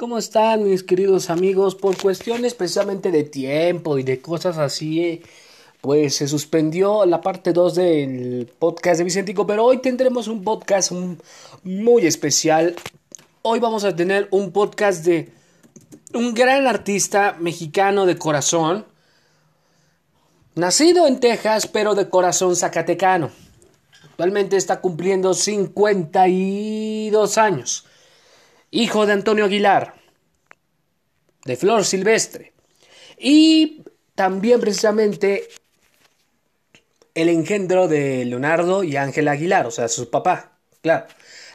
¿Cómo están mis queridos amigos? Por cuestiones precisamente de tiempo y de cosas así, pues se suspendió la parte 2 del podcast de Vicentico, pero hoy tendremos un podcast muy especial. Hoy vamos a tener un podcast de un gran artista mexicano de corazón, nacido en Texas, pero de corazón zacatecano. Actualmente está cumpliendo 52 años. Hijo de Antonio Aguilar, de Flor Silvestre. Y también precisamente el engendro de Leonardo y Ángel Aguilar, o sea, su papá, claro.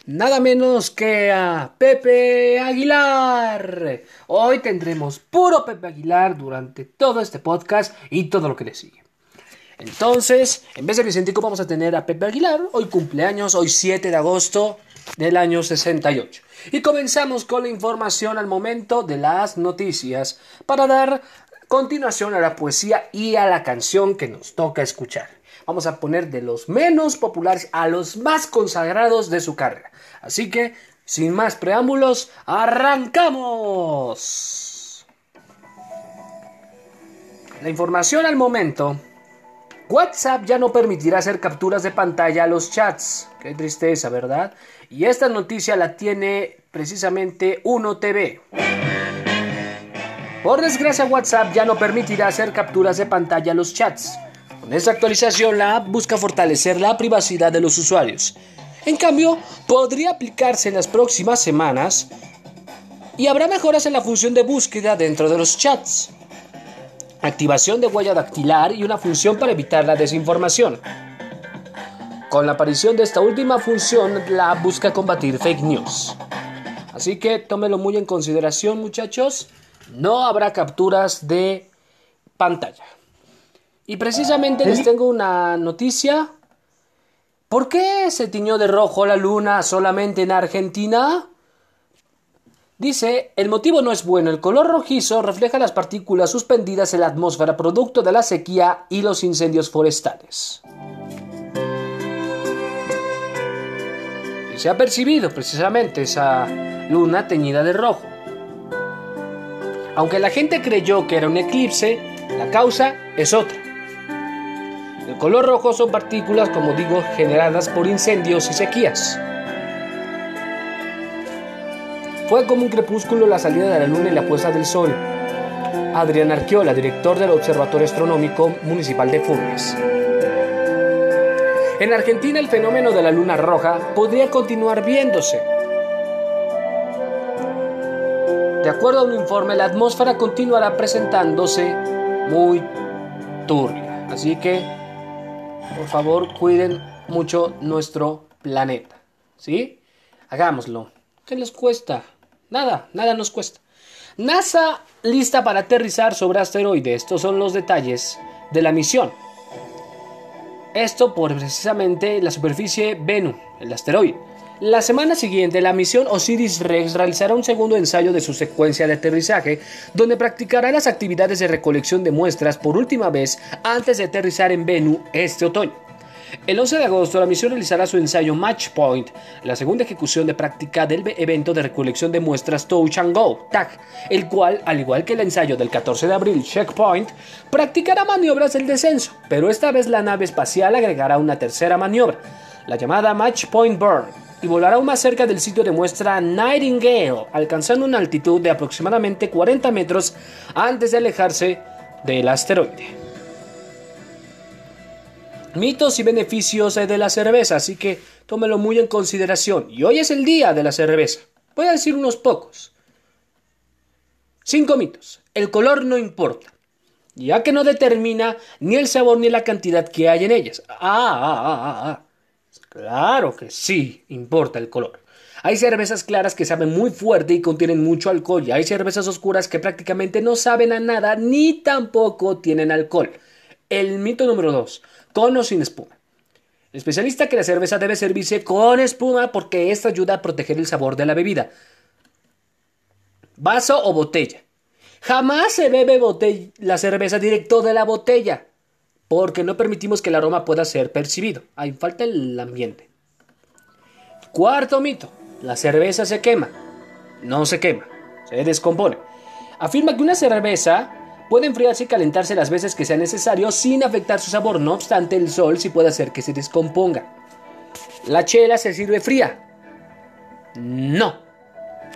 Nada menos que a Pepe Aguilar. Hoy tendremos puro Pepe Aguilar durante todo este podcast y todo lo que le sigue. Entonces, en vez de Vicentico vamos a tener a Pepe Aguilar, hoy cumpleaños, hoy 7 de agosto del año 68. Y comenzamos con la información al momento de las noticias para dar continuación a la poesía y a la canción que nos toca escuchar. Vamos a poner de los menos populares a los más consagrados de su carrera. Así que, sin más preámbulos, arrancamos. La información al momento WhatsApp ya no permitirá hacer capturas de pantalla a los chats. Qué tristeza, ¿verdad? Y esta noticia la tiene precisamente 1TV. Por desgracia, WhatsApp ya no permitirá hacer capturas de pantalla a los chats. Con esta actualización, la app busca fortalecer la privacidad de los usuarios. En cambio, podría aplicarse en las próximas semanas y habrá mejoras en la función de búsqueda dentro de los chats activación de huella dactilar y una función para evitar la desinformación. Con la aparición de esta última función, la busca combatir fake news. Así que tómelo muy en consideración, muchachos. No habrá capturas de pantalla. Y precisamente les tengo una noticia. ¿Por qué se tiñó de rojo la luna solamente en Argentina? Dice, el motivo no es bueno, el color rojizo refleja las partículas suspendidas en la atmósfera producto de la sequía y los incendios forestales. Se ha percibido precisamente esa luna teñida de rojo. Aunque la gente creyó que era un eclipse, la causa es otra. El color rojo son partículas, como digo, generadas por incendios y sequías. Fue como un crepúsculo la salida de la luna y la puesta del sol. Adrián Arquiola, director del Observatorio Astronómico Municipal de Funes. En Argentina el fenómeno de la luna roja podría continuar viéndose. De acuerdo a un informe, la atmósfera continuará presentándose muy turbia. Así que, por favor, cuiden mucho nuestro planeta. ¿Sí? Hagámoslo. ¿Qué les cuesta? Nada, nada nos cuesta. NASA lista para aterrizar sobre asteroides. Estos son los detalles de la misión. Esto por precisamente la superficie Venus, el asteroide. La semana siguiente, la misión Osiris-Rex realizará un segundo ensayo de su secuencia de aterrizaje, donde practicará las actividades de recolección de muestras por última vez antes de aterrizar en Venus este otoño. El 11 de agosto, la misión realizará su ensayo Match Point, la segunda ejecución de práctica del evento de recolección de muestras Touch and Go, TAG, el cual, al igual que el ensayo del 14 de abril, Checkpoint, practicará maniobras del descenso, pero esta vez la nave espacial agregará una tercera maniobra, la llamada Match Point Burn, y volará más cerca del sitio de muestra Nightingale, alcanzando una altitud de aproximadamente 40 metros antes de alejarse del asteroide mitos y beneficios de la cerveza, así que tómelo muy en consideración. Y hoy es el día de la cerveza. Voy a decir unos pocos. Cinco mitos. El color no importa, ya que no determina ni el sabor ni la cantidad que hay en ellas. Ah, ah, ah, ah, ah. Claro que sí importa el color. Hay cervezas claras que saben muy fuerte y contienen mucho alcohol, y hay cervezas oscuras que prácticamente no saben a nada ni tampoco tienen alcohol. El mito número dos con o sin espuma. El especialista que la cerveza debe servirse con espuma porque esto ayuda a proteger el sabor de la bebida. Vaso o botella. Jamás se bebe la cerveza directo de la botella porque no permitimos que el aroma pueda ser percibido. Ahí falta el ambiente. Cuarto mito. La cerveza se quema. No se quema. se descompone. Afirma que una cerveza puede enfriarse y calentarse las veces que sea necesario sin afectar su sabor, no obstante el sol sí puede hacer que se descomponga. ¿La chela se sirve fría? No.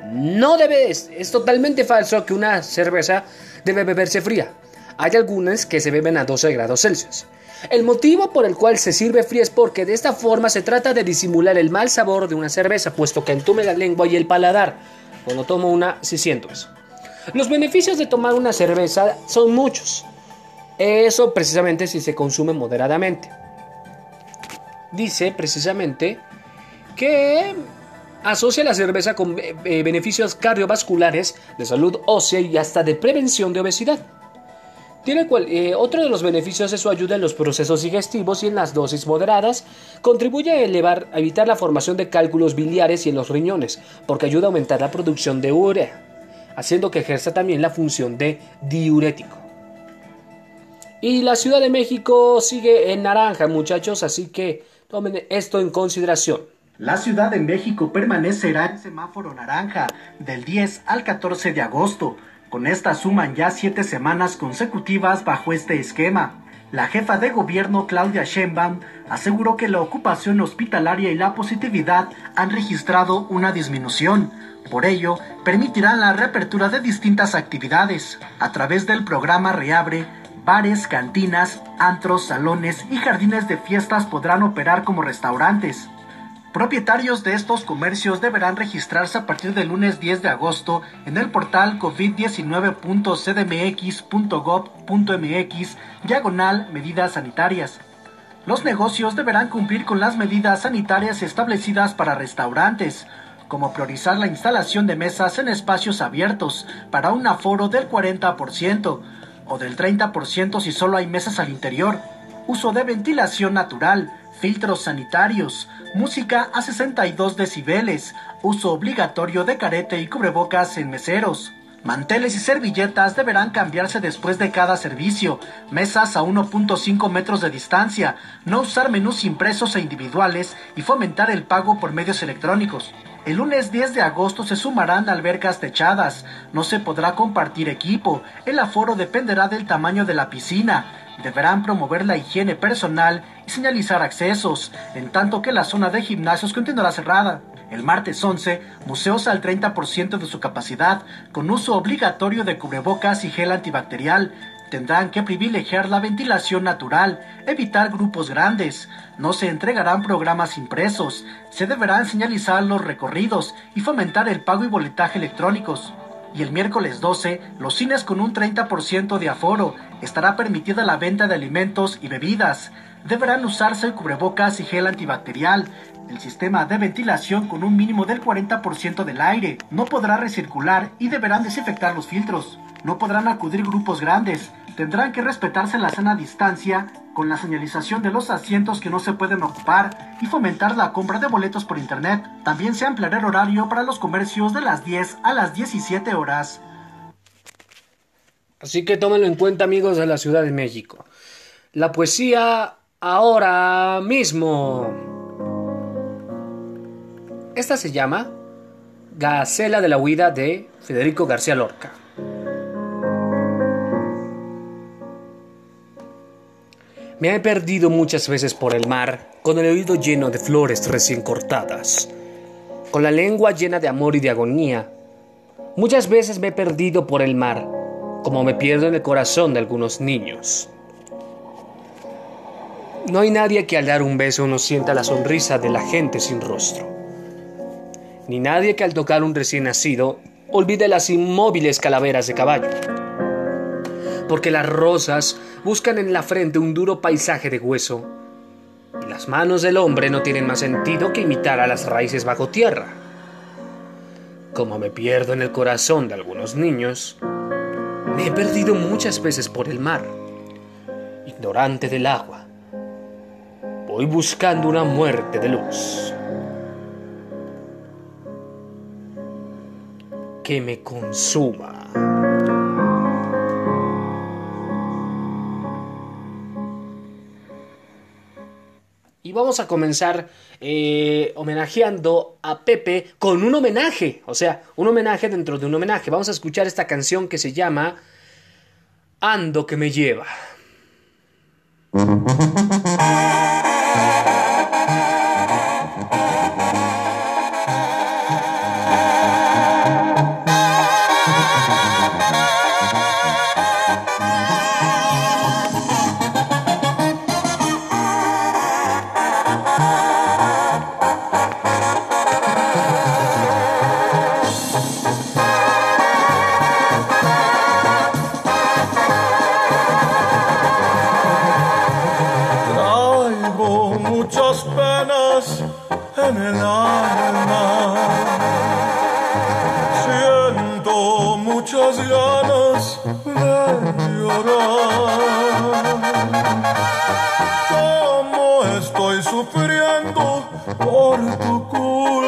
No debe, es, es totalmente falso que una cerveza debe beberse fría. Hay algunas que se beben a 12 grados Celsius. El motivo por el cual se sirve fría es porque de esta forma se trata de disimular el mal sabor de una cerveza, puesto que entume la lengua y el paladar. Cuando tomo una, si siento eso. Los beneficios de tomar una cerveza son muchos. Eso precisamente si se consume moderadamente. Dice precisamente que asocia la cerveza con eh, beneficios cardiovasculares, de salud ósea y hasta de prevención de obesidad. Tiene eh, otro de los beneficios es su ayuda en los procesos digestivos y en las dosis moderadas. Contribuye a, elevar, a evitar la formación de cálculos biliares y en los riñones, porque ayuda a aumentar la producción de urea, haciendo que ejerza también la función de diurético. Y la Ciudad de México sigue en naranja, muchachos, así que tomen esto en consideración. La Ciudad de México permanecerá en semáforo naranja del 10 al 14 de agosto con esta suman ya siete semanas consecutivas bajo este esquema. La jefa de gobierno Claudia Sheinbaum aseguró que la ocupación hospitalaria y la positividad han registrado una disminución. Por ello, permitirán la reapertura de distintas actividades. A través del programa Reabre, bares, cantinas, antros, salones y jardines de fiestas podrán operar como restaurantes. Propietarios de estos comercios deberán registrarse a partir del lunes 10 de agosto en el portal covid19.cdmx.gov.mx diagonal medidas sanitarias. Los negocios deberán cumplir con las medidas sanitarias establecidas para restaurantes, como priorizar la instalación de mesas en espacios abiertos para un aforo del 40% o del 30% si solo hay mesas al interior, uso de ventilación natural, filtros sanitarios, música a 62 decibeles, uso obligatorio de carete y cubrebocas en meseros. Manteles y servilletas deberán cambiarse después de cada servicio, mesas a 1.5 metros de distancia, no usar menús impresos e individuales y fomentar el pago por medios electrónicos. El lunes 10 de agosto se sumarán albercas techadas, no se podrá compartir equipo, el aforo dependerá del tamaño de la piscina, deberán promover la higiene personal y señalizar accesos, en tanto que la zona de gimnasios continuará cerrada. El martes 11, museos al 30% de su capacidad, con uso obligatorio de cubrebocas y gel antibacterial. Tendrán que privilegiar la ventilación natural, evitar grupos grandes. No se entregarán programas impresos. Se deberán señalizar los recorridos y fomentar el pago y boletaje electrónicos y el miércoles 12 los cines con un 30% de aforo. Estará permitida la venta de alimentos y bebidas. Deberán usarse cubrebocas y gel antibacterial. El sistema de ventilación con un mínimo del 40% del aire. No podrá recircular y deberán desinfectar los filtros. No podrán acudir grupos grandes. Tendrán que respetarse la sana distancia con la señalización de los asientos que no se pueden ocupar y fomentar la compra de boletos por internet. También se ampliará el horario para los comercios de las 10 a las 17 horas. Así que tómenlo en cuenta amigos de la Ciudad de México. La poesía ahora mismo. Esta se llama Gacela de la Huida de Federico García Lorca. Me he perdido muchas veces por el mar, con el oído lleno de flores recién cortadas, con la lengua llena de amor y de agonía. Muchas veces me he perdido por el mar, como me pierdo en el corazón de algunos niños. No hay nadie que al dar un beso no sienta la sonrisa de la gente sin rostro, ni nadie que al tocar un recién nacido olvide las inmóviles calaveras de caballo porque las rosas buscan en la frente un duro paisaje de hueso, y las manos del hombre no tienen más sentido que imitar a las raíces bajo tierra. Como me pierdo en el corazón de algunos niños, me he perdido muchas veces por el mar, ignorante del agua. Voy buscando una muerte de luz. Que me consuma. vamos a comenzar eh, homenajeando a Pepe con un homenaje, o sea, un homenaje dentro de un homenaje. Vamos a escuchar esta canción que se llama Ando que me lleva. por tu culpa.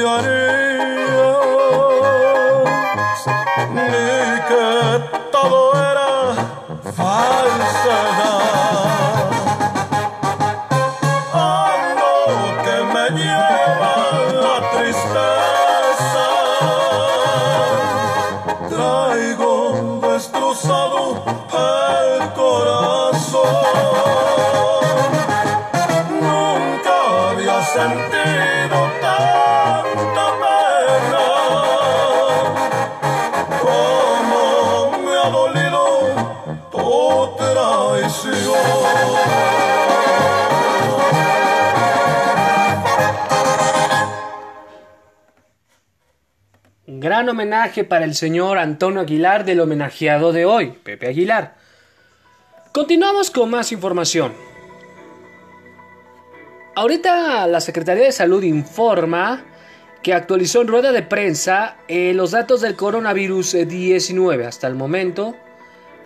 görüyorum homenaje para el señor Antonio Aguilar del homenajeado de hoy, Pepe Aguilar. Continuamos con más información. Ahorita la Secretaría de Salud informa que actualizó en rueda de prensa eh, los datos del coronavirus 19 hasta el momento.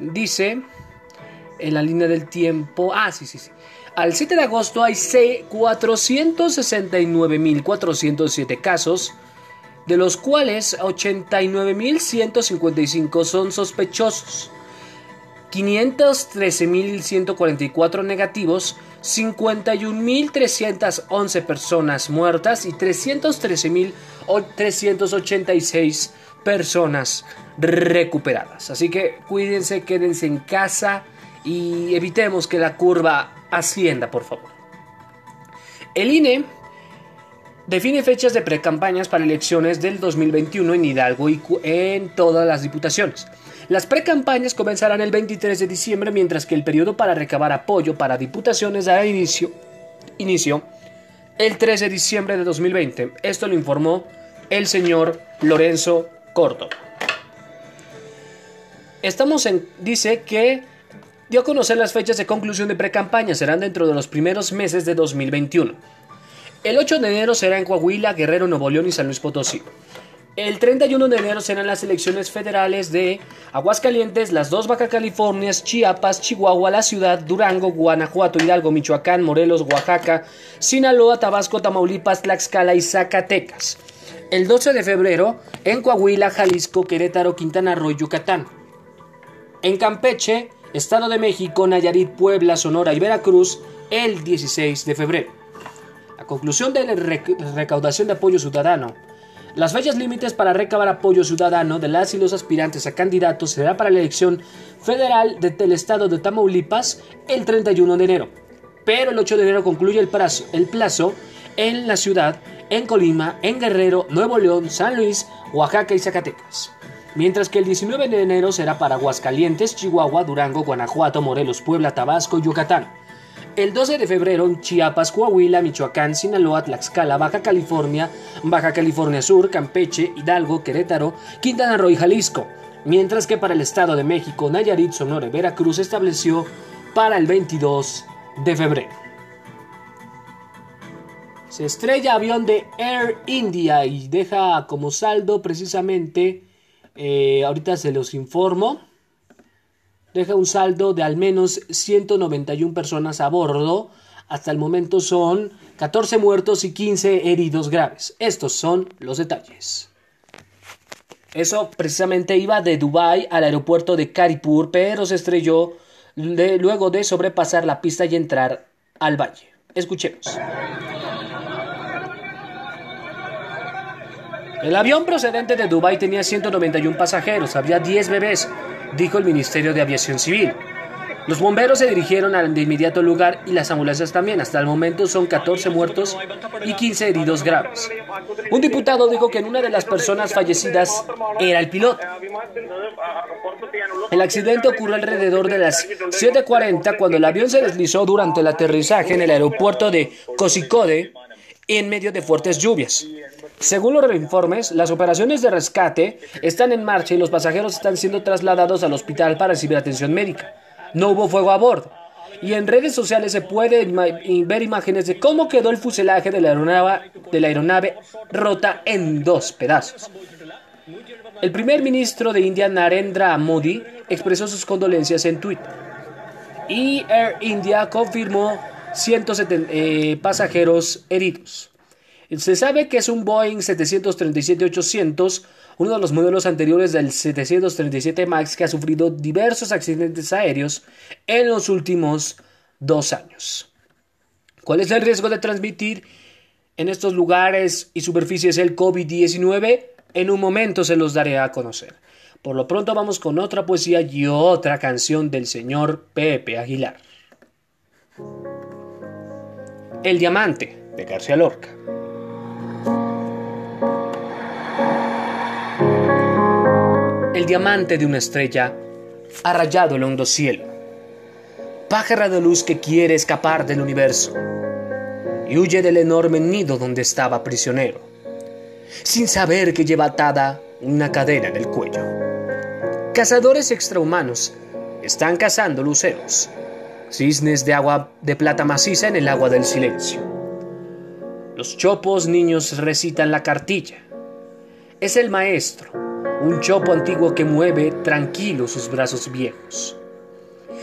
Dice en la línea del tiempo. Ah, sí, sí, sí. Al 7 de agosto hay 469.407 casos de los cuales 89.155 son sospechosos, 513.144 negativos, 51.311 personas muertas y 313.386 personas recuperadas. Así que cuídense, quédense en casa y evitemos que la curva ascienda, por favor. El INE Define fechas de precampañas para elecciones del 2021 en Hidalgo y en todas las diputaciones. Las precampañas comenzarán el 23 de diciembre, mientras que el periodo para recabar apoyo para diputaciones dará inicio, el 13 de diciembre de 2020. Esto lo informó el señor Lorenzo Córdoba. Estamos en, dice que dio a conocer las fechas de conclusión de precampaña, serán dentro de los primeros meses de 2021. El 8 de enero será en Coahuila, Guerrero, Nuevo León y San Luis Potosí. El 31 de enero serán las elecciones federales de Aguascalientes, las dos Baja Californias, Chiapas, Chihuahua, la ciudad, Durango, Guanajuato, Hidalgo, Michoacán, Morelos, Oaxaca, Sinaloa, Tabasco, Tamaulipas, Tlaxcala y Zacatecas. El 12 de febrero en Coahuila, Jalisco, Querétaro, Quintana Roo, Yucatán. En Campeche, Estado de México, Nayarit, Puebla, Sonora y Veracruz el 16 de febrero. Conclusión de la recaudación de apoyo ciudadano. Las fechas límites para recabar apoyo ciudadano de las y los aspirantes a candidatos será para la elección federal del estado de Tamaulipas el 31 de enero. Pero el 8 de enero concluye el plazo, el plazo en la ciudad, en Colima, en Guerrero, Nuevo León, San Luis, Oaxaca y Zacatecas. Mientras que el 19 de enero será para Aguascalientes, Chihuahua, Durango, Guanajuato, Morelos, Puebla, Tabasco y Yucatán. El 12 de febrero en Chiapas, Coahuila, Michoacán, Sinaloa, Tlaxcala, Baja California, Baja California Sur, Campeche, Hidalgo, Querétaro, Quintana Roo y Jalisco. Mientras que para el Estado de México, Nayarit, Sonora y Veracruz estableció para el 22 de febrero. Se estrella avión de Air India y deja como saldo precisamente, eh, ahorita se los informo, deja un saldo de al menos 191 personas a bordo. Hasta el momento son 14 muertos y 15 heridos graves. Estos son los detalles. Eso precisamente iba de Dubai al aeropuerto de Karipur, pero se estrelló luego de sobrepasar la pista y entrar al valle. Escuchemos. El avión procedente de Dubái tenía 191 pasajeros, había 10 bebés, dijo el Ministerio de Aviación Civil. Los bomberos se dirigieron al de inmediato lugar y las ambulancias también. Hasta el momento son 14 muertos y 15 heridos graves. Un diputado dijo que en una de las personas fallecidas era el piloto. El accidente ocurrió alrededor de las 7.40 cuando el avión se deslizó durante el aterrizaje en el aeropuerto de Kozhikode en medio de fuertes lluvias. Según los informes, las operaciones de rescate están en marcha y los pasajeros están siendo trasladados al hospital para recibir atención médica. No hubo fuego a bordo. Y en redes sociales se puede ver imágenes de cómo quedó el fuselaje de la aeronave, de la aeronave rota en dos pedazos. El primer ministro de India, Narendra Modi, expresó sus condolencias en Twitter. Y Air India confirmó 170 eh, pasajeros heridos. Se sabe que es un Boeing 737-800, uno de los modelos anteriores del 737 MAX que ha sufrido diversos accidentes aéreos en los últimos dos años. ¿Cuál es el riesgo de transmitir en estos lugares y superficies el COVID-19? En un momento se los daré a conocer. Por lo pronto vamos con otra poesía y otra canción del señor Pepe Aguilar. El diamante de García Lorca. El diamante de una estrella ha rayado el hondo cielo. Pájara de luz que quiere escapar del universo y huye del enorme nido donde estaba prisionero, sin saber que lleva atada una cadena en el cuello. Cazadores extrahumanos están cazando luceros cisnes de agua de plata maciza en el agua del silencio. Los chopos niños recitan la cartilla. Es el maestro, un chopo antiguo que mueve tranquilo sus brazos viejos.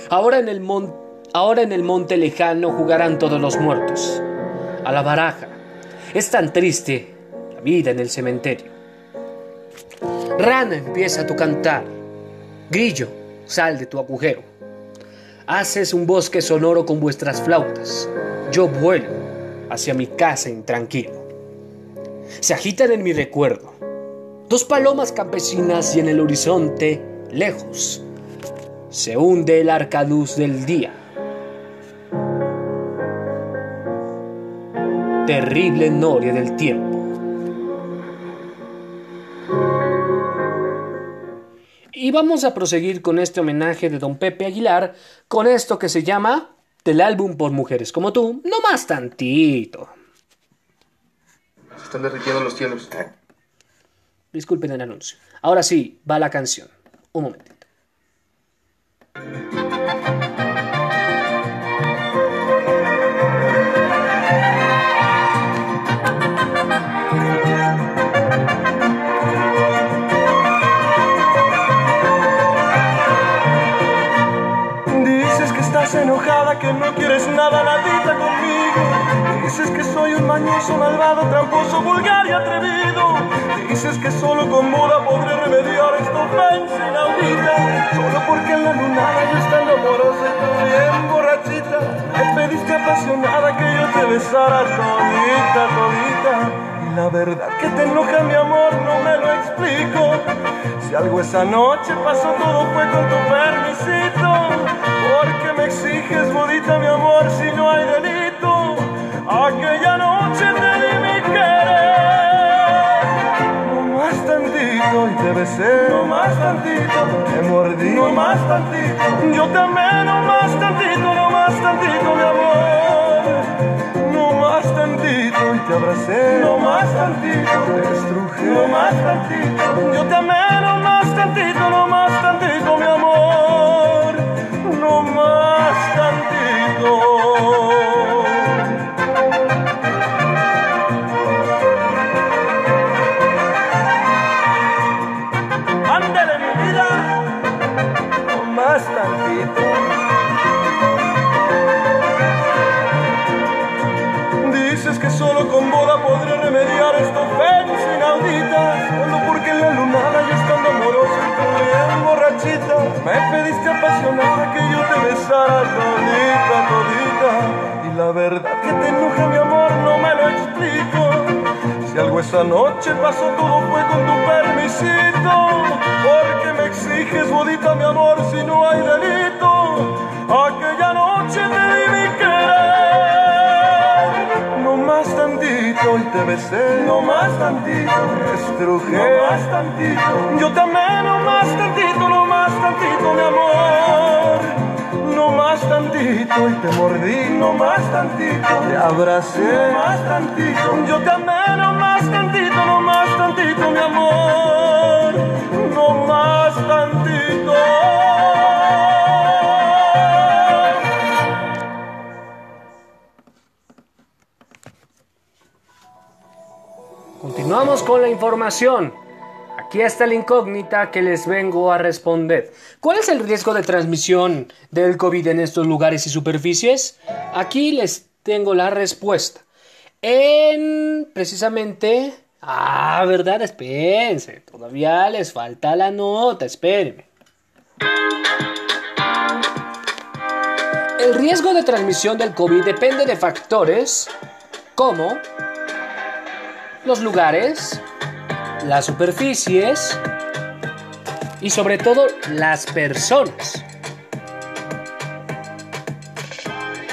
Ahora en el, monte lejano jugarán todos los muertos. A la baraja. Es tan triste la vida en el cementerio. Rana empieza tu cantar. Grillo, sal de tu agujero. Haces un bosque sonoro con vuestras flautas. Yo vuelo hacia mi casa intranquilo. Se agitan en mi recuerdo dos palomas campesinas y en el horizonte, lejos, se hunde el arcaduz del día. Terrible noria del tiempo. Y vamos a proseguir con este homenaje de don Pepe Aguilar con esto que se llama del álbum por mujeres como tú, no más tantito. Se están derritiendo los cielos. Disculpen el anuncio. Ahora sí, va la canción. Un momentito. enojada que no quieres nada, nadita conmigo. Dices que soy un mañoso, malvado, tramposo, vulgar y atrevido. Dices que solo con moda podré remediar esta ofensa inaudita. Solo porque en la lunada yo estando amorosa y bien borrachita. Me pediste apasionada que yo te besara todita, todita. Y la verdad que te enoja mi amor, no me lo explico. Si algo esa noche pasó, todo fue con tu permisito. Porque me exiges, bodita, mi amor, si no hay delito. Aquella noche te te besé. No más tantito. Te mordí. No más tantito. Yo te amé, no más tantito, no más tantito, mi amor. No más tantito y te abracé. No más tantito. Te estrujé. No más tantito. Yo te amé, no más tantito, no más tantito, mi amor. No más tantito. Me pediste apasionada que yo te besara todita, todita. Y la verdad que te enoja mi amor no me lo explico. Si algo esa noche pasó, todo fue con tu permisito. Porque me exiges, bodita, mi amor, si no hay delito. Aquella noche te di mi querer. No más tantito y te besé. No más tantito. Te estrujé. No más tantito. Yo te tantito, mi amor. No más tantito y te mordí, no más tantito, te abracé, no más tantito, yo te amé, no más tantito, no más tantito, mi amor, no más tantito. Continuamos con la información. Aquí está la incógnita que les vengo a responder. ¿Cuál es el riesgo de transmisión del COVID en estos lugares y superficies? Aquí les tengo la respuesta. En precisamente... Ah, ¿verdad? Espérense. Todavía les falta la nota. Espérenme. El riesgo de transmisión del COVID depende de factores como los lugares, las superficies y sobre todo las personas.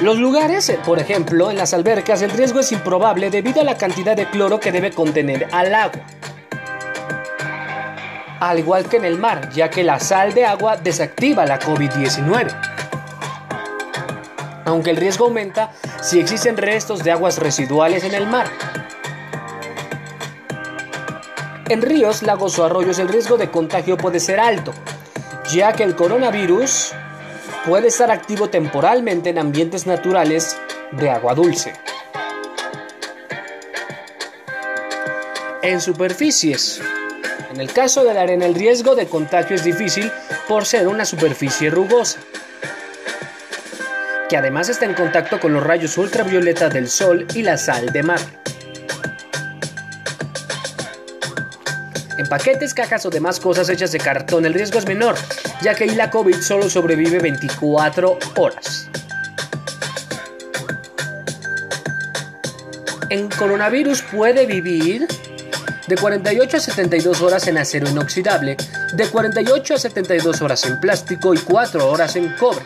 Los lugares, eh, por ejemplo, en las albercas, el riesgo es improbable debido a la cantidad de cloro que debe contener al agua. Al igual que en el mar, ya que la sal de agua desactiva la COVID-19. Aunque el riesgo aumenta si existen restos de aguas residuales en el mar. En ríos, lagos o arroyos el riesgo de contagio puede ser alto, ya que el coronavirus puede estar activo temporalmente en ambientes naturales de agua dulce. En superficies. En el caso de la arena el riesgo de contagio es difícil por ser una superficie rugosa, que además está en contacto con los rayos ultravioleta del sol y la sal de mar. Paquetes, cajas o demás cosas hechas de cartón el riesgo es menor, ya que la COVID solo sobrevive 24 horas. En coronavirus puede vivir de 48 a 72 horas en acero inoxidable, de 48 a 72 horas en plástico y 4 horas en cobre.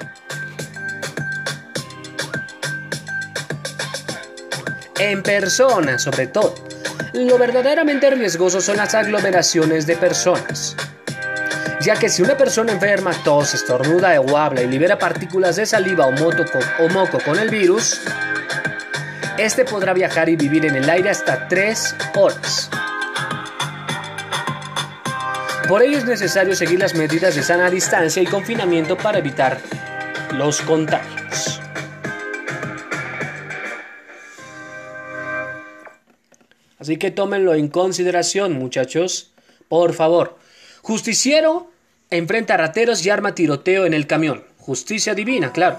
En personas, sobre todo. Lo verdaderamente riesgoso son las aglomeraciones de personas. Ya que si una persona enferma tos, estornuda o habla y libera partículas de saliva o, moco con el virus, este podrá viajar y vivir en el aire hasta 3 horas. Por ello es necesario seguir las medidas de sana distancia y confinamiento para evitar los contagios. Así que tómenlo en consideración, muchachos. Por favor. Justiciero enfrenta a rateros y arma tiroteo en el camión. Justicia divina, claro.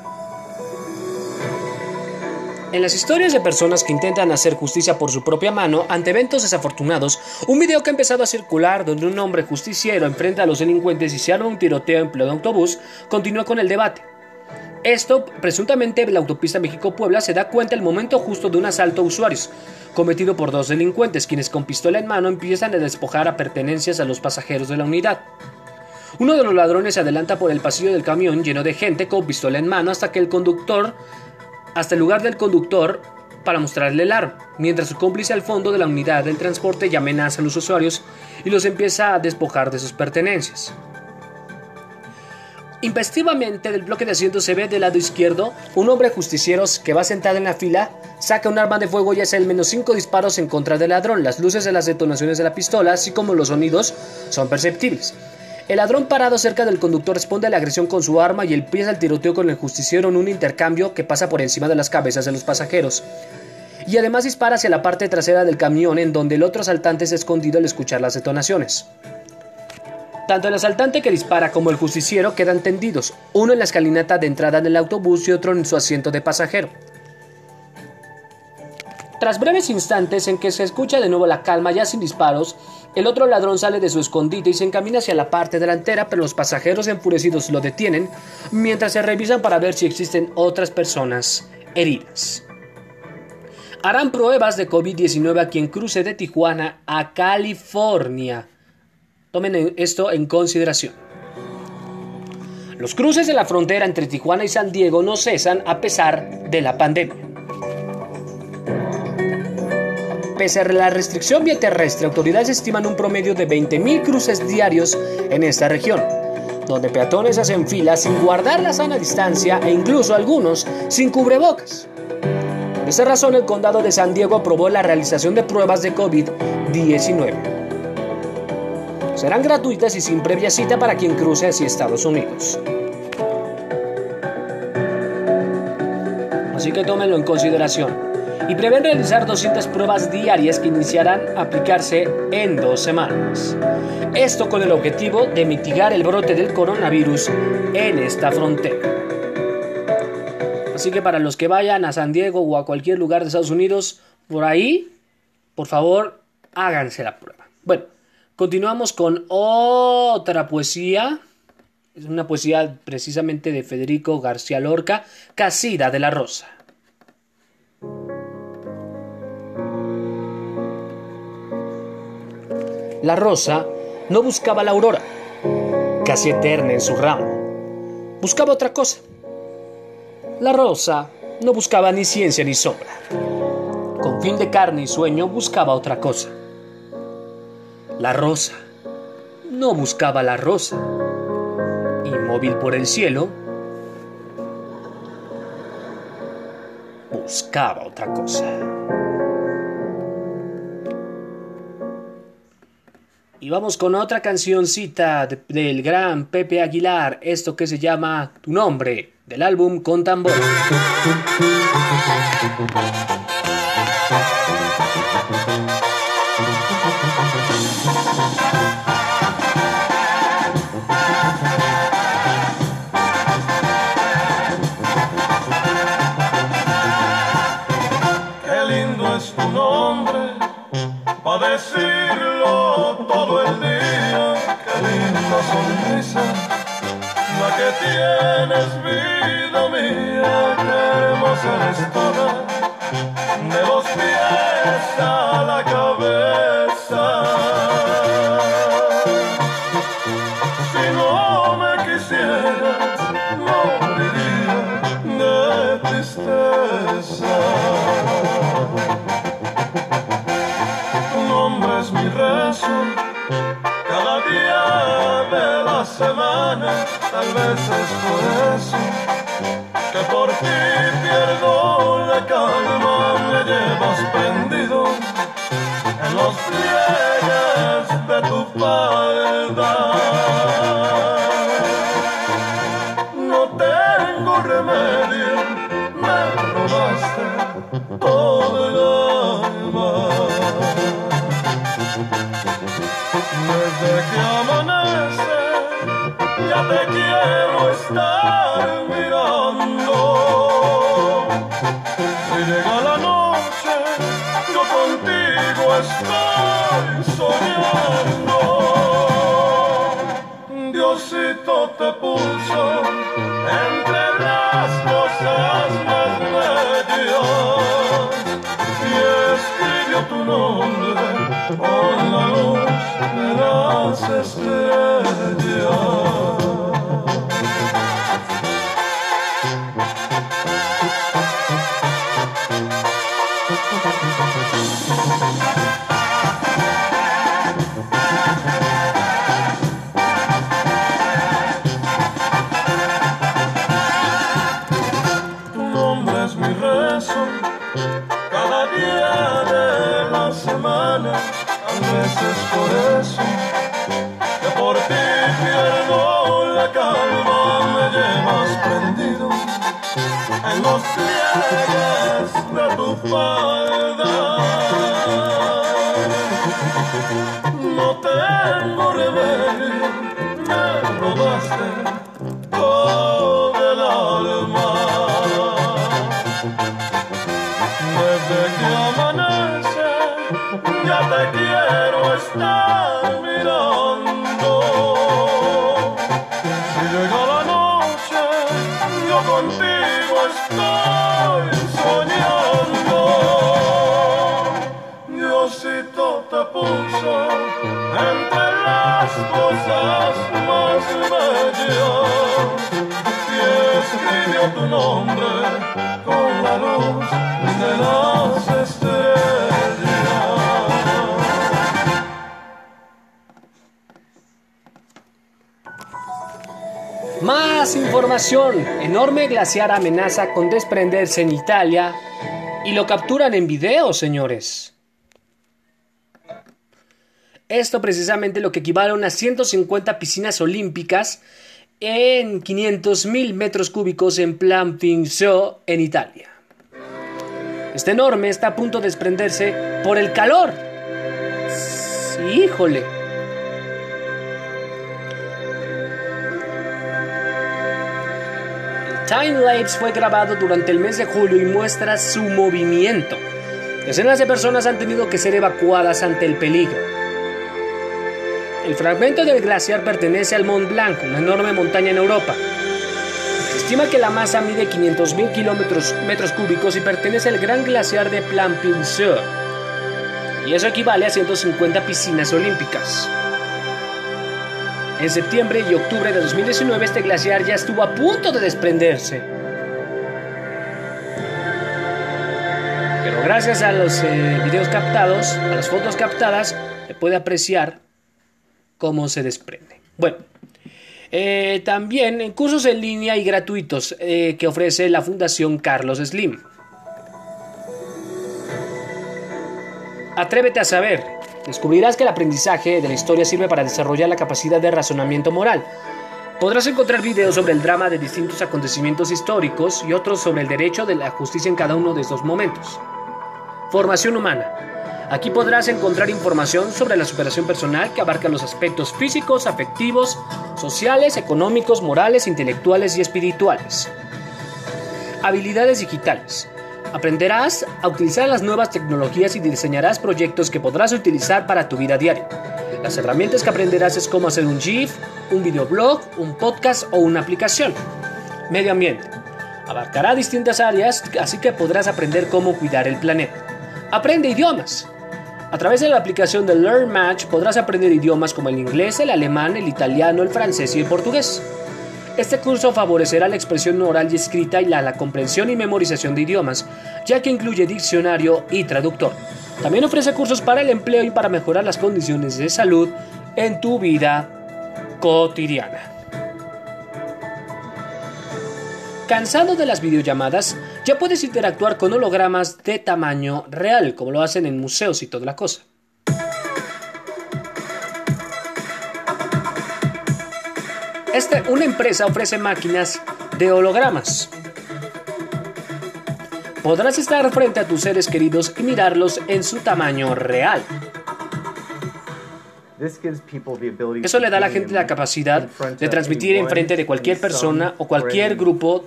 En las historias de personas que intentan hacer justicia por su propia mano ante eventos desafortunados, un video que ha empezado a circular donde un hombre justiciero enfrenta a los delincuentes y se arma un tiroteo en pleno autobús continúa con el debate. Esto, presuntamente, en la autopista México-Puebla se da cuenta el momento justo de un asalto a usuarios, cometido por dos delincuentes, quienes con pistola en mano empiezan a despojar a pertenencias a los pasajeros de la unidad. Uno de los ladrones se adelanta por el pasillo del camión lleno de gente con pistola en mano hasta que el conductor hasta el lugar del conductor para mostrarle el arma, mientras su cómplice al fondo de la unidad del transporte ya amenaza a los usuarios y los empieza a despojar de sus pertenencias. Investivamente del bloque de asiento se ve del lado izquierdo un hombre justiciero que va sentado en la fila, saca un arma de fuego y hace al menos cinco disparos en contra del ladrón. Las luces de las detonaciones de la pistola, así como los sonidos, son perceptibles. El ladrón parado cerca del conductor responde a la agresión con su arma y empieza el tiroteo con el justiciero en un intercambio que pasa por encima de las cabezas de los pasajeros. Y además dispara hacia la parte trasera del camión en donde el otro asaltante ha escondido al escuchar las detonaciones. Tanto el asaltante que dispara como el justiciero quedan tendidos, uno en la escalinata de entrada del autobús y otro en su asiento de pasajero. Tras breves instantes en que se escucha de nuevo la calma ya sin disparos, el otro ladrón sale de su escondite y se encamina hacia la parte delantera, pero los pasajeros enfurecidos lo detienen mientras se revisan para ver si existen otras personas heridas. Harán pruebas de COVID-19 a quien cruce de Tijuana a California. Tomen esto en consideración. Los cruces de la frontera entre Tijuana y San Diego no cesan a pesar de la pandemia. Pese a la restricción vía terrestre, autoridades estiman un promedio de 20.000 cruces diarios en esta región, donde peatones hacen filas sin guardar la sana distancia e incluso algunos sin cubrebocas. Por esa razón, el condado de San Diego aprobó la realización de pruebas de COVID-19. Serán gratuitas y sin previa cita para quien cruce hacia Estados Unidos. Así que tómenlo en consideración y prevén realizar 200 pruebas diarias que iniciarán a aplicarse en dos semanas. Esto con el objetivo de mitigar el brote del coronavirus en esta frontera. Así que para los que vayan a San Diego o a cualquier lugar de Estados Unidos, por ahí, por favor, háganse la prueba. Bueno, continuamos con otra poesía. Es una poesía precisamente de Federico García Lorca, Casida de la Rosa. La rosa no buscaba la aurora, casi eterna en su ramo. Buscaba otra cosa. La rosa no buscaba ni ciencia ni sombra. Con fin de carne y sueño buscaba otra cosa. La rosa no buscaba la rosa. Inmóvil por el cielo, buscaba otra cosa. Y vamos con otra cancioncita del gran Pepe Aguilar, esto que se llama Tu nombre, del álbum Con Tambor. sonrisa, la que tienes, vida mía. Qué hermosa eres de los pies a la cabeza. Si no me quisieras, moriría de tristeza. Tu nombre es mi rezo, semana, tal vez es por eso que por ti pierdo la calma, estoy soñando. Diosito te puso entre las cosas más bellas y escribió tu nombre con la luz de las estrellas. Los pliegues de tu falda. No tengo remedio, me robaste todo el alma. Desde que amanece, ya te quiero estar mirando. Si llega la noche, yo contigo más con la luz de las estrellas. Más información. Enorme glaciar amenaza con desprenderse en Italia y lo capturan en video, señores. Esto precisamente lo que equivale a unas 150 piscinas olímpicas en 500.000 metros cúbicos en Plan Show en Italia. Este enorme está a punto de desprenderse por el calor. Híjole. Timelapse fue grabado durante el mes de julio y muestra su movimiento. Decenas de personas han tenido que ser evacuadas ante el peligro. El fragmento del glaciar pertenece al Mont Blanc, una enorme montaña en Europa. Se estima que la masa mide 500.000 kilómetros metros cúbicos y pertenece al gran glaciar de Plampin-Sur. Y eso equivale a 150 piscinas olímpicas. En septiembre y octubre de 2019 este glaciar ya estuvo a punto de desprenderse. Pero gracias a los eh, videos captados, a las fotos captadas, se puede apreciar cómo se desprende. Bueno, eh, también en cursos en línea y gratuitos eh, que ofrece la Fundación Carlos Slim. Atrévete a saber. Descubrirás que el aprendizaje de la historia sirve para desarrollar la capacidad de razonamiento moral. Podrás encontrar videos sobre el drama de distintos acontecimientos históricos y otros sobre el derecho de la justicia en cada uno de estos momentos. Formación humana. Aquí podrás encontrar información sobre la superación personal que abarca los aspectos físicos, afectivos, sociales, económicos, morales, intelectuales y espirituales. Habilidades digitales. Aprenderás a utilizar las nuevas tecnologías y diseñarás proyectos que podrás utilizar para tu vida diaria. Las herramientas que aprenderás es cómo hacer un GIF, un videoblog, un podcast o una aplicación. Medio ambiente. Abarcará distintas áreas, así que podrás aprender cómo cuidar el planeta. Aprende idiomas. A través de la aplicación de Learn Match podrás aprender idiomas como el inglés, el alemán, el italiano, el francés y el portugués. Este curso favorecerá la expresión oral y escrita y la, la, comprensión y memorización de idiomas, ya que incluye diccionario y traductor. También ofrece cursos para el empleo y para mejorar las condiciones de salud en tu vida cotidiana. Cansado de las videollamadas, ya puedes interactuar con hologramas de tamaño real, como lo hacen en museos y toda la cosa. Este, una empresa ofrece máquinas de hologramas. Podrás estar frente a tus seres queridos y mirarlos en su tamaño real. Eso le da a la gente la capacidad de transmitir enfrente de cualquier persona o cualquier grupo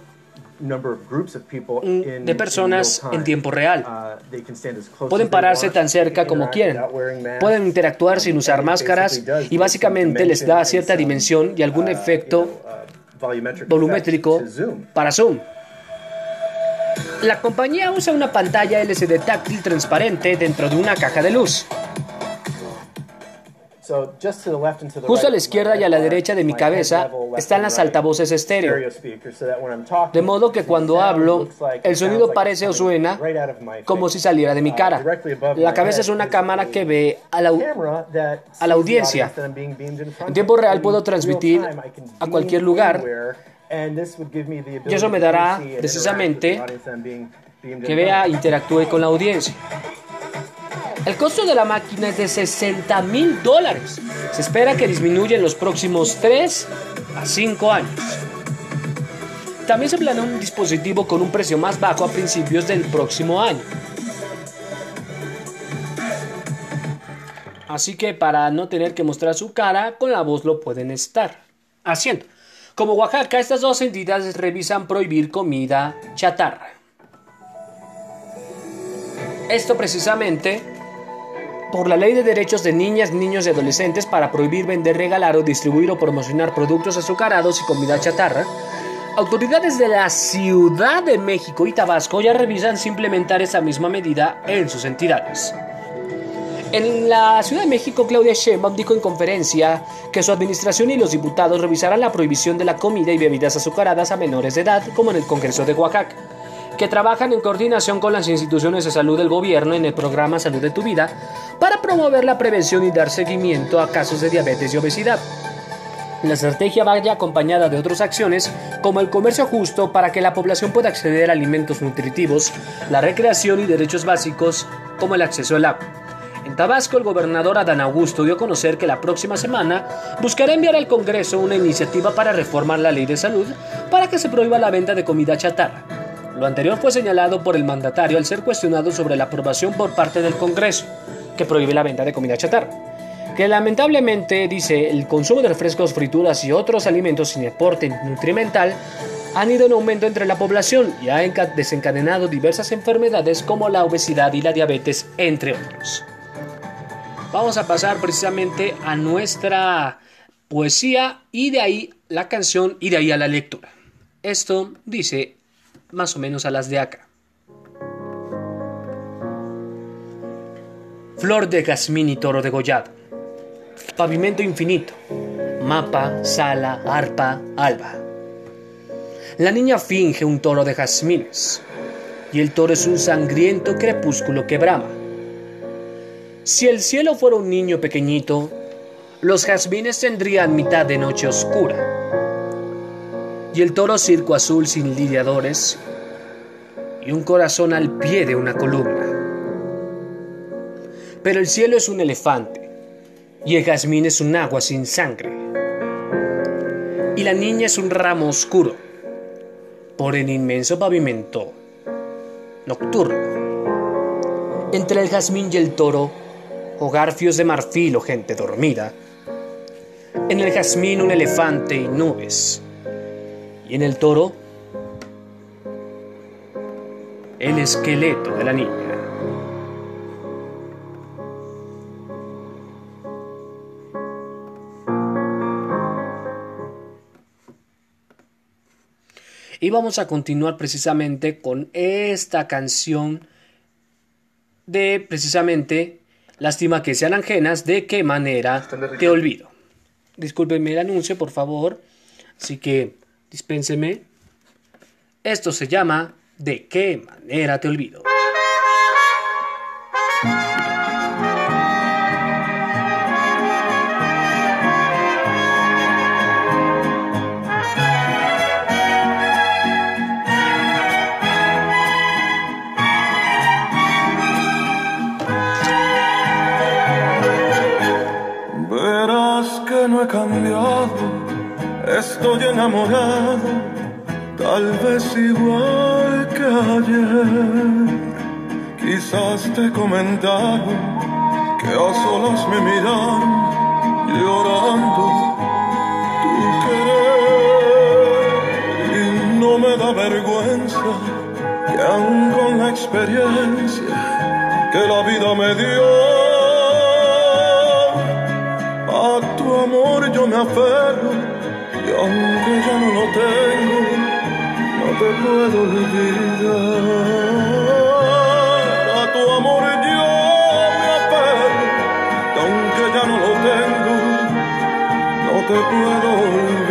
de personas en tiempo real. Pueden pararse tan cerca como quieren. Pueden interactuar sin usar máscaras y básicamente les da cierta dimensión y algún efecto volumétrico para Zoom. La compañía usa una pantalla LCD táctil transparente dentro de una caja de luz. Justo a la izquierda y a la derecha de mi cabeza están las altavoces estéreo. De modo que cuando hablo, el sonido parece o suena como si saliera de mi cara. La cabeza es una cámara que ve a la, a la audiencia. En tiempo real puedo transmitir a cualquier lugar y eso me dará precisamente que vea, interactúe con la audiencia. El costo de la máquina es de 60 mil dólares. Se espera que disminuya en los próximos 3 a 5 años. También se planea un dispositivo con un precio más bajo a principios del próximo año. Así que para no tener que mostrar su cara, con la voz lo pueden estar haciendo. Como Oaxaca, estas dos entidades revisan prohibir comida chatarra. Esto precisamente por la Ley de Derechos de Niñas, Niños y Adolescentes para prohibir vender, regalar o distribuir o promocionar productos azucarados y comida chatarra, autoridades de la Ciudad de México y Tabasco ya revisan si implementar esa misma medida en sus entidades. En la Ciudad de México, Claudia Sheinbaum dijo en conferencia que su administración y los diputados revisarán la prohibición de la comida y bebidas azucaradas a menores de edad, como en el Congreso de Oaxaca que trabajan en coordinación con las instituciones de salud del gobierno en el programa Salud de tu Vida para promover la prevención y dar seguimiento a casos de diabetes y obesidad. La estrategia vaya acompañada de otras acciones como el comercio justo para que la población pueda acceder a alimentos nutritivos, la recreación y derechos básicos como el acceso al agua. En Tabasco, el gobernador Adán Augusto dio a conocer que la próxima semana buscará enviar al Congreso una iniciativa para reformar la ley de salud para que se prohíba la venta de comida chatarra. Lo anterior fue señalado por el mandatario al ser cuestionado sobre la aprobación por parte del Congreso que prohíbe la venta de comida chatarra. Que lamentablemente, dice, el consumo de refrescos, frituras y otros alimentos sin aporte nutrimental han ido en aumento entre la población y ha desencadenado diversas enfermedades como la obesidad y la diabetes, entre otros. Vamos a pasar precisamente a nuestra poesía y de ahí la canción y de ahí a la lectura. Esto dice más o menos a las de acá. Flor de jazmín y toro degollado. Pavimento infinito. Mapa, sala, arpa, alba. La niña finge un toro de jazmines. Y el toro es un sangriento crepúsculo que brama. Si el cielo fuera un niño pequeñito, los jazmines tendrían mitad de noche oscura. Y el toro circo azul sin lidiadores y un corazón al pie de una columna. Pero el cielo es un elefante y el jazmín es un agua sin sangre. Y la niña es un ramo oscuro por el inmenso pavimento nocturno. Entre el jazmín y el toro, o garfios de marfil o gente dormida. En el jazmín un elefante y nubes. Y en el toro, el esqueleto de la niña. Y vamos a continuar precisamente con esta canción de precisamente Lástima que sean ajenas, de qué manera te olvido. Discúlpenme el anuncio, por favor. Así que dispénseme. Esto se llama De qué manera te olvido. Estoy enamorado, tal vez igual que ayer. Quizás te comentaron que a solas me miraron llorando tu querer y no me da vergüenza que aún con la experiencia que la vida me dio, a tu amor yo me aferro aunque ya no lo tengo, no te puedo olvidar. A tu amor yo me y aunque ya no lo tengo, no te puedo olvidar.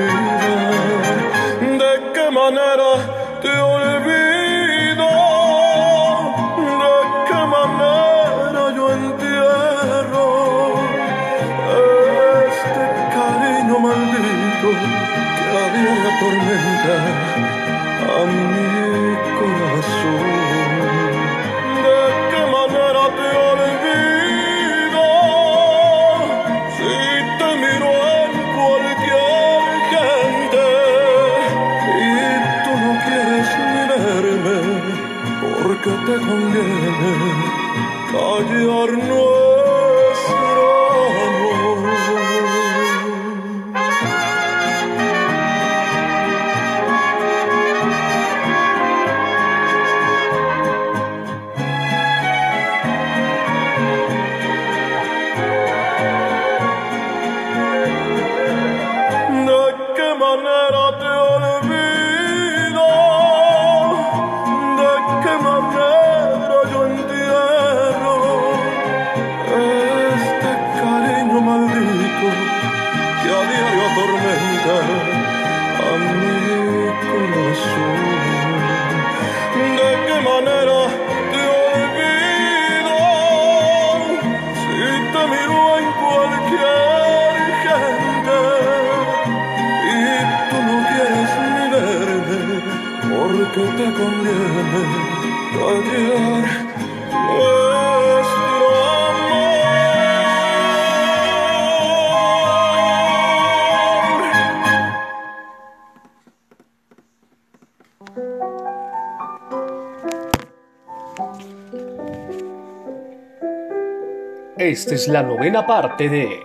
Esta es la novena parte de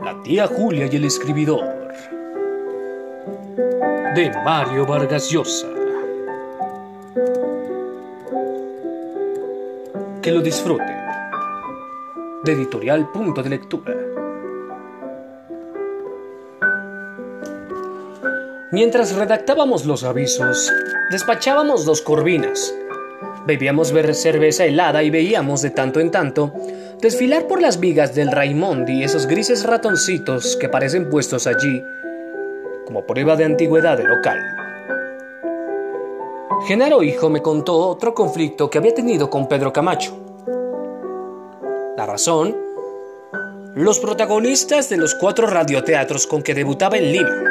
La tía Julia y el escribidor de Mario Vargas Llosa. Que lo disfruten. De editorial Punto de Lectura. Mientras redactábamos los avisos, despachábamos dos corvinas. Bebíamos ver cerveza helada y veíamos de tanto en tanto desfilar por las vigas del Raimondi esos grises ratoncitos que parecen puestos allí como prueba de antigüedad del local. Genaro Hijo me contó otro conflicto que había tenido con Pedro Camacho. La razón, los protagonistas de los cuatro radioteatros con que debutaba en Lima.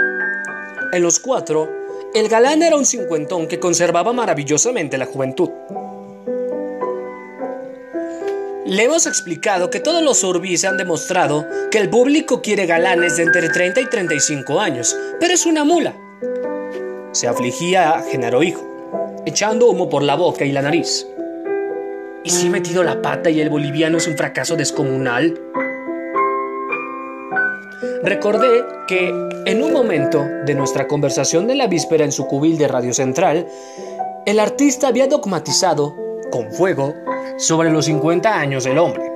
En los cuatro, el galán era un cincuentón que conservaba maravillosamente la juventud. Le hemos explicado que todos los Urbis han demostrado que el público quiere galanes de entre 30 y 35 años, pero es una mula. Se afligía Genaro Hijo, echando humo por la boca y la nariz. ¿Y si he metido la pata y el boliviano es un fracaso descomunal? Recordé que en un momento de nuestra conversación de la víspera en su cubil de Radio Central, el artista había dogmatizado, con fuego, sobre los 50 años del hombre.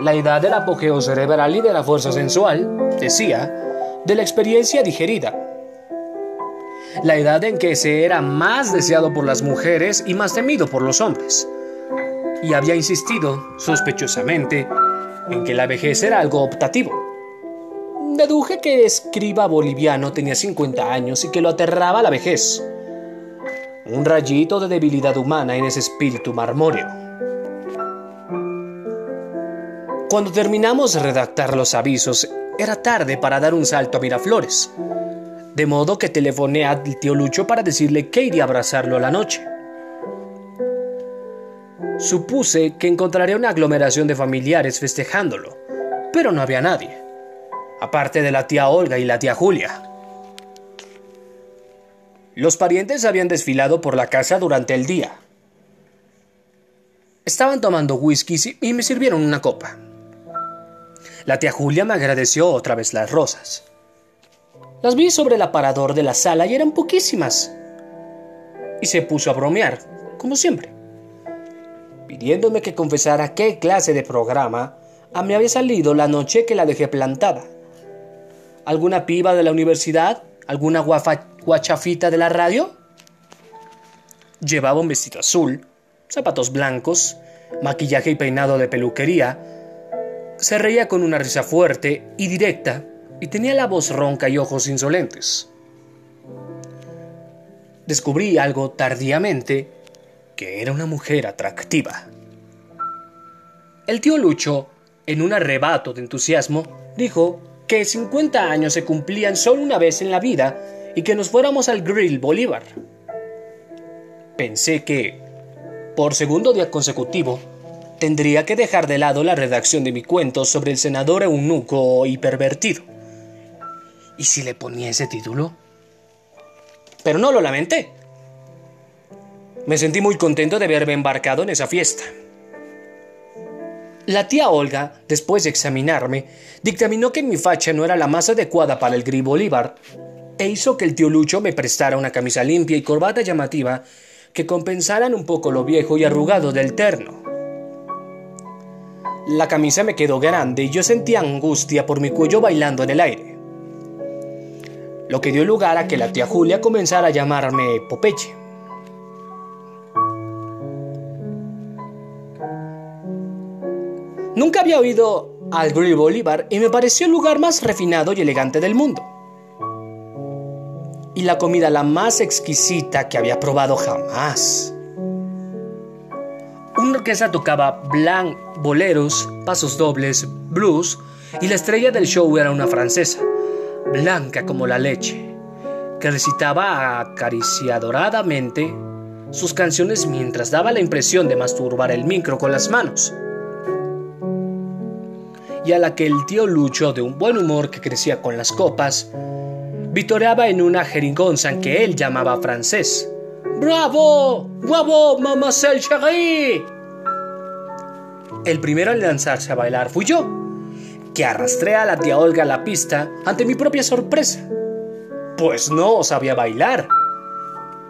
La edad del apogeo cerebral y de la fuerza sensual, decía, de la experiencia digerida. La edad en que se era más deseado por las mujeres y más temido por los hombres. Y había insistido, sospechosamente, en que la vejez era algo optativo. Deduje que escriba boliviano tenía 50 años y que lo aterraba la vejez. Un rayito de debilidad humana en ese espíritu marmóreo. Cuando terminamos de redactar los avisos, era tarde para dar un salto a Miraflores. De modo que telefoné al tío Lucho para decirle que iría a abrazarlo a la noche. Supuse que encontraría una aglomeración de familiares festejándolo, pero no había nadie, aparte de la tía Olga y la tía Julia. Los parientes habían desfilado por la casa durante el día. Estaban tomando whisky y me sirvieron una copa. La tía Julia me agradeció otra vez las rosas. Las vi sobre el aparador de la sala y eran poquísimas. y se puso a bromear, como siempre, pidiéndome que confesara qué clase de programa a mí había salido la noche que la dejé plantada. ¿Alguna piba de la universidad? ¿Alguna guachafita de la radio? Llevaba un vestido azul, zapatos blancos, maquillaje y peinado de peluquería. Se reía con una risa fuerte y directa y tenía la voz ronca y ojos insolentes. Descubrí algo tardíamente que era una mujer atractiva. El tío Lucho, en un arrebato de entusiasmo, dijo que 50 años se cumplían solo una vez en la vida y que nos fuéramos al Grill Bolívar. Pensé que, por segundo día consecutivo, tendría que dejar de lado la redacción de mi cuento sobre el senador eunuco y pervertido. ¿Y si le ponía ese título? Pero no lo lamenté. Me sentí muy contento de haberme embarcado en esa fiesta. La tía Olga, después de examinarme, dictaminó que mi facha no era la más adecuada para el Gris Bolívar e hizo que el tío Lucho me prestara una camisa limpia y corbata llamativa que compensaran un poco lo viejo y arrugado del terno. La camisa me quedó grande y yo sentía angustia por mi cuello bailando en el aire. Lo que dio lugar a que la tía Julia comenzara a llamarme Popeche. Nunca había oído al Bolívar y me pareció el lugar más refinado y elegante del mundo y la comida la más exquisita que había probado jamás. Una orquesta tocaba blanc, boleros, pasos dobles, blues, y la estrella del show era una francesa, blanca como la leche, que recitaba acariciadoradamente sus canciones mientras daba la impresión de masturbar el micro con las manos. Y a la que el tío Lucho, de un buen humor que crecía con las copas, vitoreaba en una jeringonza que él llamaba francés. ¡Bravo! ¡Bravo, mademoiselle chérie! El primero en lanzarse a bailar fui yo, que arrastré a la tía Olga a la pista ante mi propia sorpresa. Pues no sabía bailar.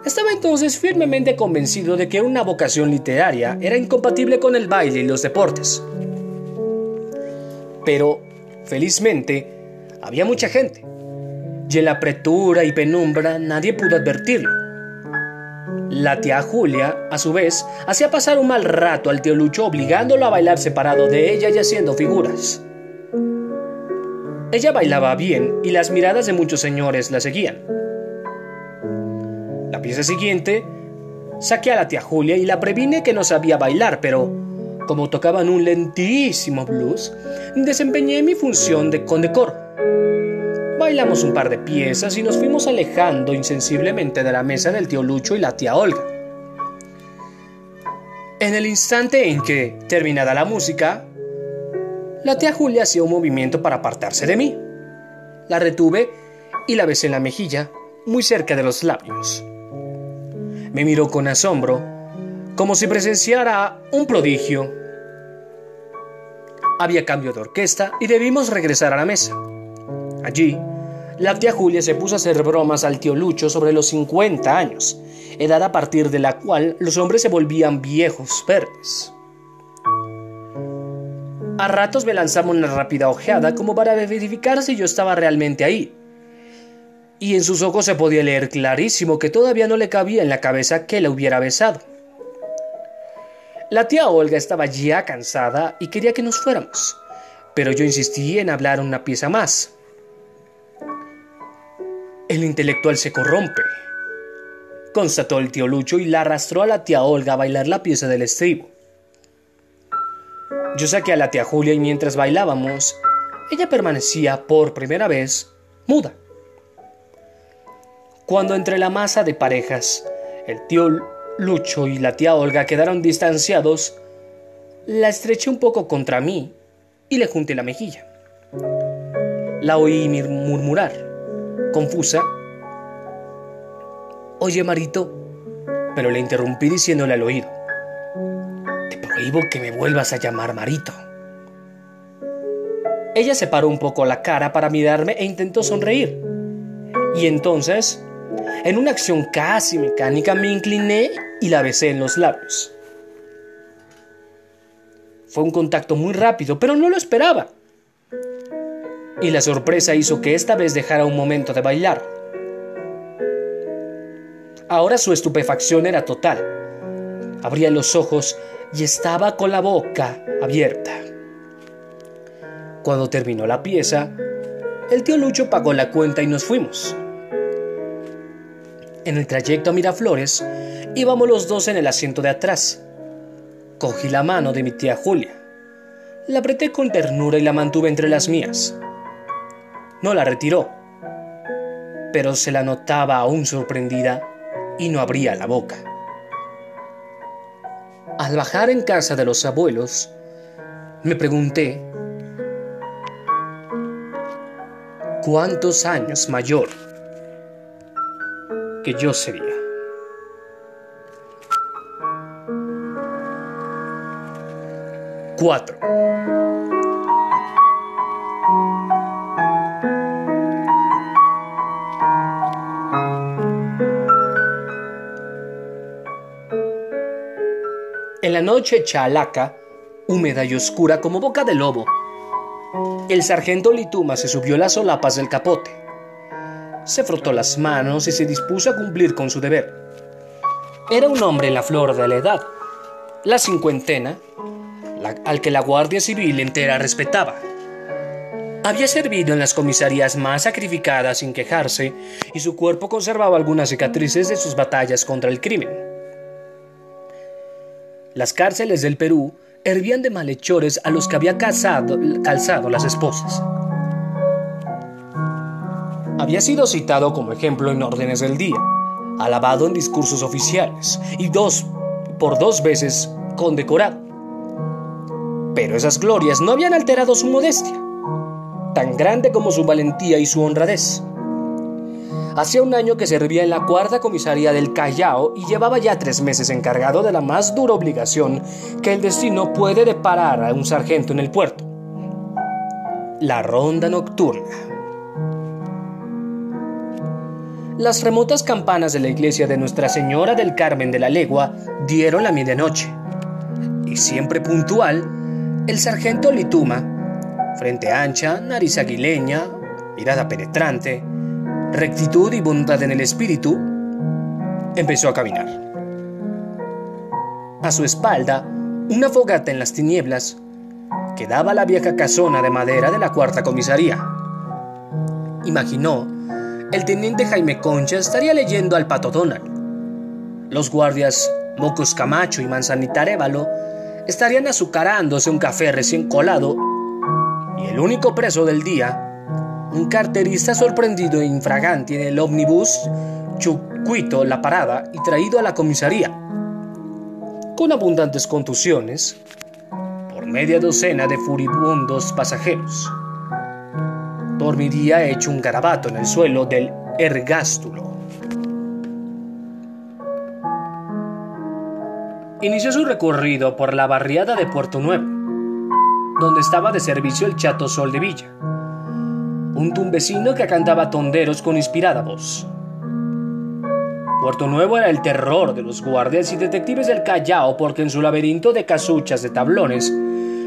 Estaba entonces firmemente convencido de que una vocación literaria era incompatible con el baile y los deportes. Pero, felizmente, había mucha gente, y en la apretura y penumbra nadie pudo advertirlo. La tía Julia, a su vez, hacía pasar un mal rato al tío Lucho obligándolo a bailar separado de ella y haciendo figuras. Ella bailaba bien y las miradas de muchos señores la seguían. La pieza siguiente, saqué a la tía Julia y la previne que no sabía bailar, pero como tocaban un lentísimo blues, desempeñé mi función de condecoro. Bailamos un par de piezas y nos fuimos alejando insensiblemente de la mesa del tío Lucho y la tía Olga. En el instante en que, terminada la música, la tía Julia hacía un movimiento para apartarse de mí. La retuve y la besé en la mejilla, muy cerca de los labios. Me miró con asombro, como si presenciara un prodigio. Había cambio de orquesta y debimos regresar a la mesa. Allí, la tía Julia se puso a hacer bromas al tío Lucho sobre los 50 años, edad a partir de la cual los hombres se volvían viejos verdes. A ratos me lanzaba una rápida ojeada como para verificar si yo estaba realmente ahí. Y en sus ojos se podía leer clarísimo que todavía no le cabía en la cabeza que la hubiera besado. La tía Olga estaba ya cansada y quería que nos fuéramos, pero yo insistí en hablar una pieza más. El intelectual se corrompe, constató el tío Lucho y la arrastró a la tía Olga a bailar la pieza del estribo. Yo saqué a la tía Julia y mientras bailábamos, ella permanecía por primera vez muda. Cuando entre la masa de parejas, el tío Lucho y la tía Olga quedaron distanciados, la estreché un poco contra mí y le junté la mejilla. La oí murmurar confusa. Oye, Marito, pero le interrumpí diciéndole al oído. Te prohíbo que me vuelvas a llamar Marito. Ella separó un poco la cara para mirarme e intentó sonreír. Y entonces En una acción casi mecánica me incliné y la besé en los labios. Fue un contacto muy rápido, pero no lo esperaba. Y la sorpresa hizo que esta vez dejara un momento de bailar. Ahora su estupefacción era total. Abría los ojos y estaba con la boca abierta. Cuando terminó la pieza, el tío Lucho pagó la cuenta y nos fuimos. En el trayecto a Miraflores, íbamos los dos en el asiento de atrás. Cogí la mano de mi tía Julia. La apreté con ternura y la mantuve entre las mías. No la retiró, pero se la notaba aún sorprendida y no abría la boca. Al bajar en casa de los abuelos, me pregunté cuántos años mayor que yo sería. Cuatro. En la noche chalaca, húmeda y oscura como boca de lobo, el sargento Lituma se subió las solapas del capote. Se frotó las manos y se dispuso a cumplir con su deber. Era un hombre en la flor de la edad, la cincuentena, al que la Guardia Civil entera respetaba. Había servido en las comisarías más sacrificadas sin quejarse y su cuerpo conservaba algunas cicatrices de sus batallas contra el crimen. Las cárceles del Perú hervían de malhechores a los que había calzado las esposas. Había sido citado como ejemplo en órdenes del día, alabado en discursos oficiales y dos por dos veces condecorado. Pero esas glorias no habían alterado su modestia, tan grande como su valentía y su honradez. Hacía un año que servía en la cuarta comisaría del Callao y llevaba ya tres meses encargado de la más dura obligación que el destino puede deparar a un sargento en el puerto. La ronda nocturna. Las remotas campanas de la iglesia de Nuestra Señora del Carmen de la Legua dieron la medianoche. Y siempre puntual, el sargento Lituma, frente ancha, nariz aguileña, mirada penetrante, rectitud y bondad en el espíritu, empezó a caminar. A su espalda, una fogata en las tinieblas quedaba la vieja casona de madera de la cuarta comisaría. Imaginó, el teniente Jaime Concha estaría leyendo al pato Donald. Los guardias Mocos Camacho y Manzanita Révalo estarían azucarándose un café recién colado y el único preso del día un carterista sorprendido e infragante en el ómnibus chucuito la parada y traído a la comisaría. Con abundantes contusiones, por media docena de furibundos pasajeros. Dormiría hecho un garabato en el suelo del ergástulo. Inició su recorrido por la barriada de Puerto Nuevo, donde estaba de servicio el Chato Sol de Villa un tumbecino que cantaba tonderos con inspirada voz. Puerto Nuevo era el terror de los guardias y detectives del Callao porque en su laberinto de casuchas de tablones,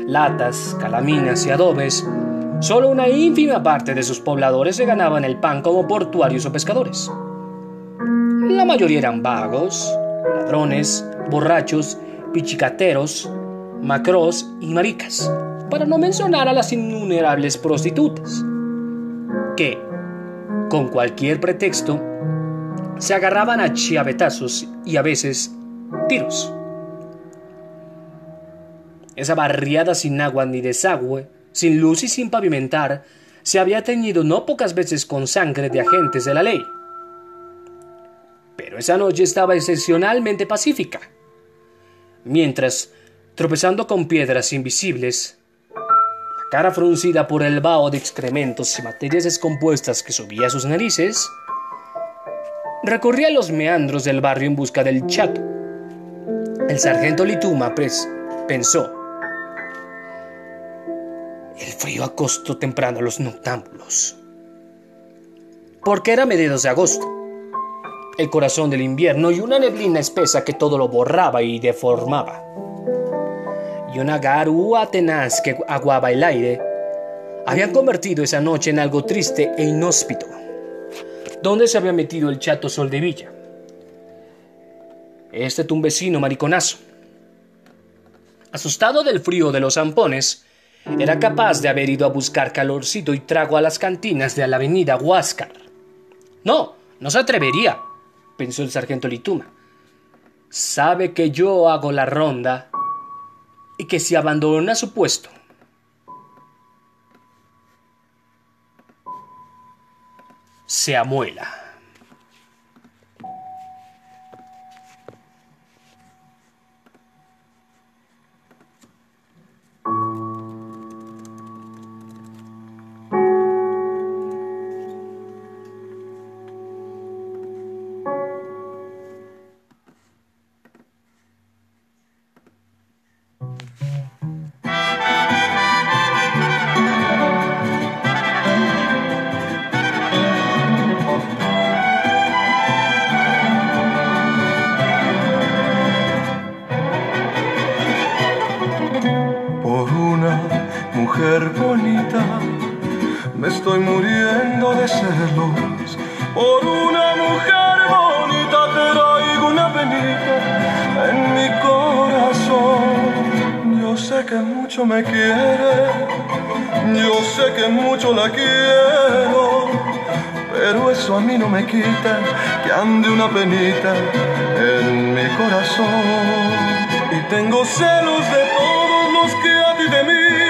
latas, calaminas y adobes, solo una ínfima parte de sus pobladores se ganaban el pan como portuarios o pescadores. La mayoría eran vagos, ladrones, borrachos, pichicateros, macros y maricas, para no mencionar a las innumerables prostitutas que, con cualquier pretexto, se agarraban a chiavetazos y a veces tiros. Esa barriada sin agua ni desagüe, sin luz y sin pavimentar, se había teñido no pocas veces con sangre de agentes de la ley. Pero esa noche estaba excepcionalmente pacífica. Mientras, tropezando con piedras invisibles, cara fruncida por el vaho de excrementos y materias descompuestas que subía a sus narices, recorría los meandros del barrio en busca del chato. El sargento Lituma pensó, el frío acostó temprano a los noctámbulos, porque era mediados de agosto, el corazón del invierno y una neblina espesa que todo lo borraba y deformaba. Y una garúa tenaz que aguaba el aire habían convertido esa noche en algo triste e inhóspito. ¿Dónde se había metido el chato Sol de Villa? Este tumbecino mariconazo. Asustado del frío de los zampones, era capaz de haber ido a buscar calorcito y trago a las cantinas de la avenida Huáscar. No, no se atrevería pensó el sargento Lituma. Sabe que yo hago la ronda y que si abandona su puesto, se amuela. Me quiere, yo sé que mucho la quiero, pero eso a mí no me quita que ande una penita en mi corazón. Y tengo celos de todos los que a ti te miran pasar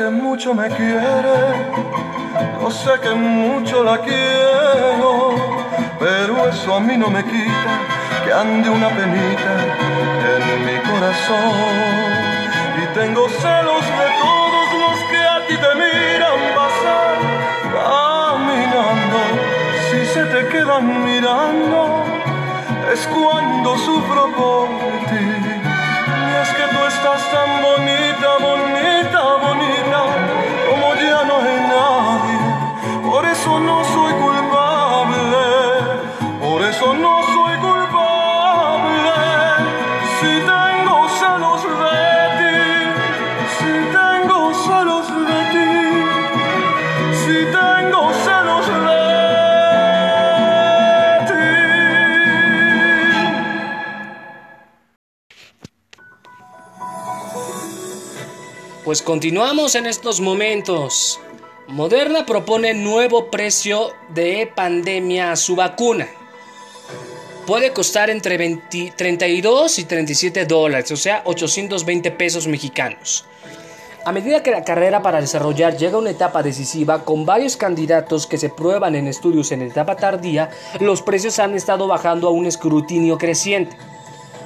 que mucho me quiere, yo sé que mucho la quiero, pero eso a mí no me quita que ande una penita en mi corazón. Y tengo celos de todos los que a ti te miran pasar se te quedan mirando, es cuando sufro por ti. Y es que tú estás tan bonita, Pues continuamos en estos momentos. Moderna propone nuevo precio de pandemia a su vacuna. Puede costar entre 32 y 37 dólares, o sea, 820 pesos mexicanos. A medida que la carrera para desarrollar llega a una etapa decisiva con varios candidatos que se prueban en estudios en etapa tardía, los precios han estado bajando a un escrutinio creciente.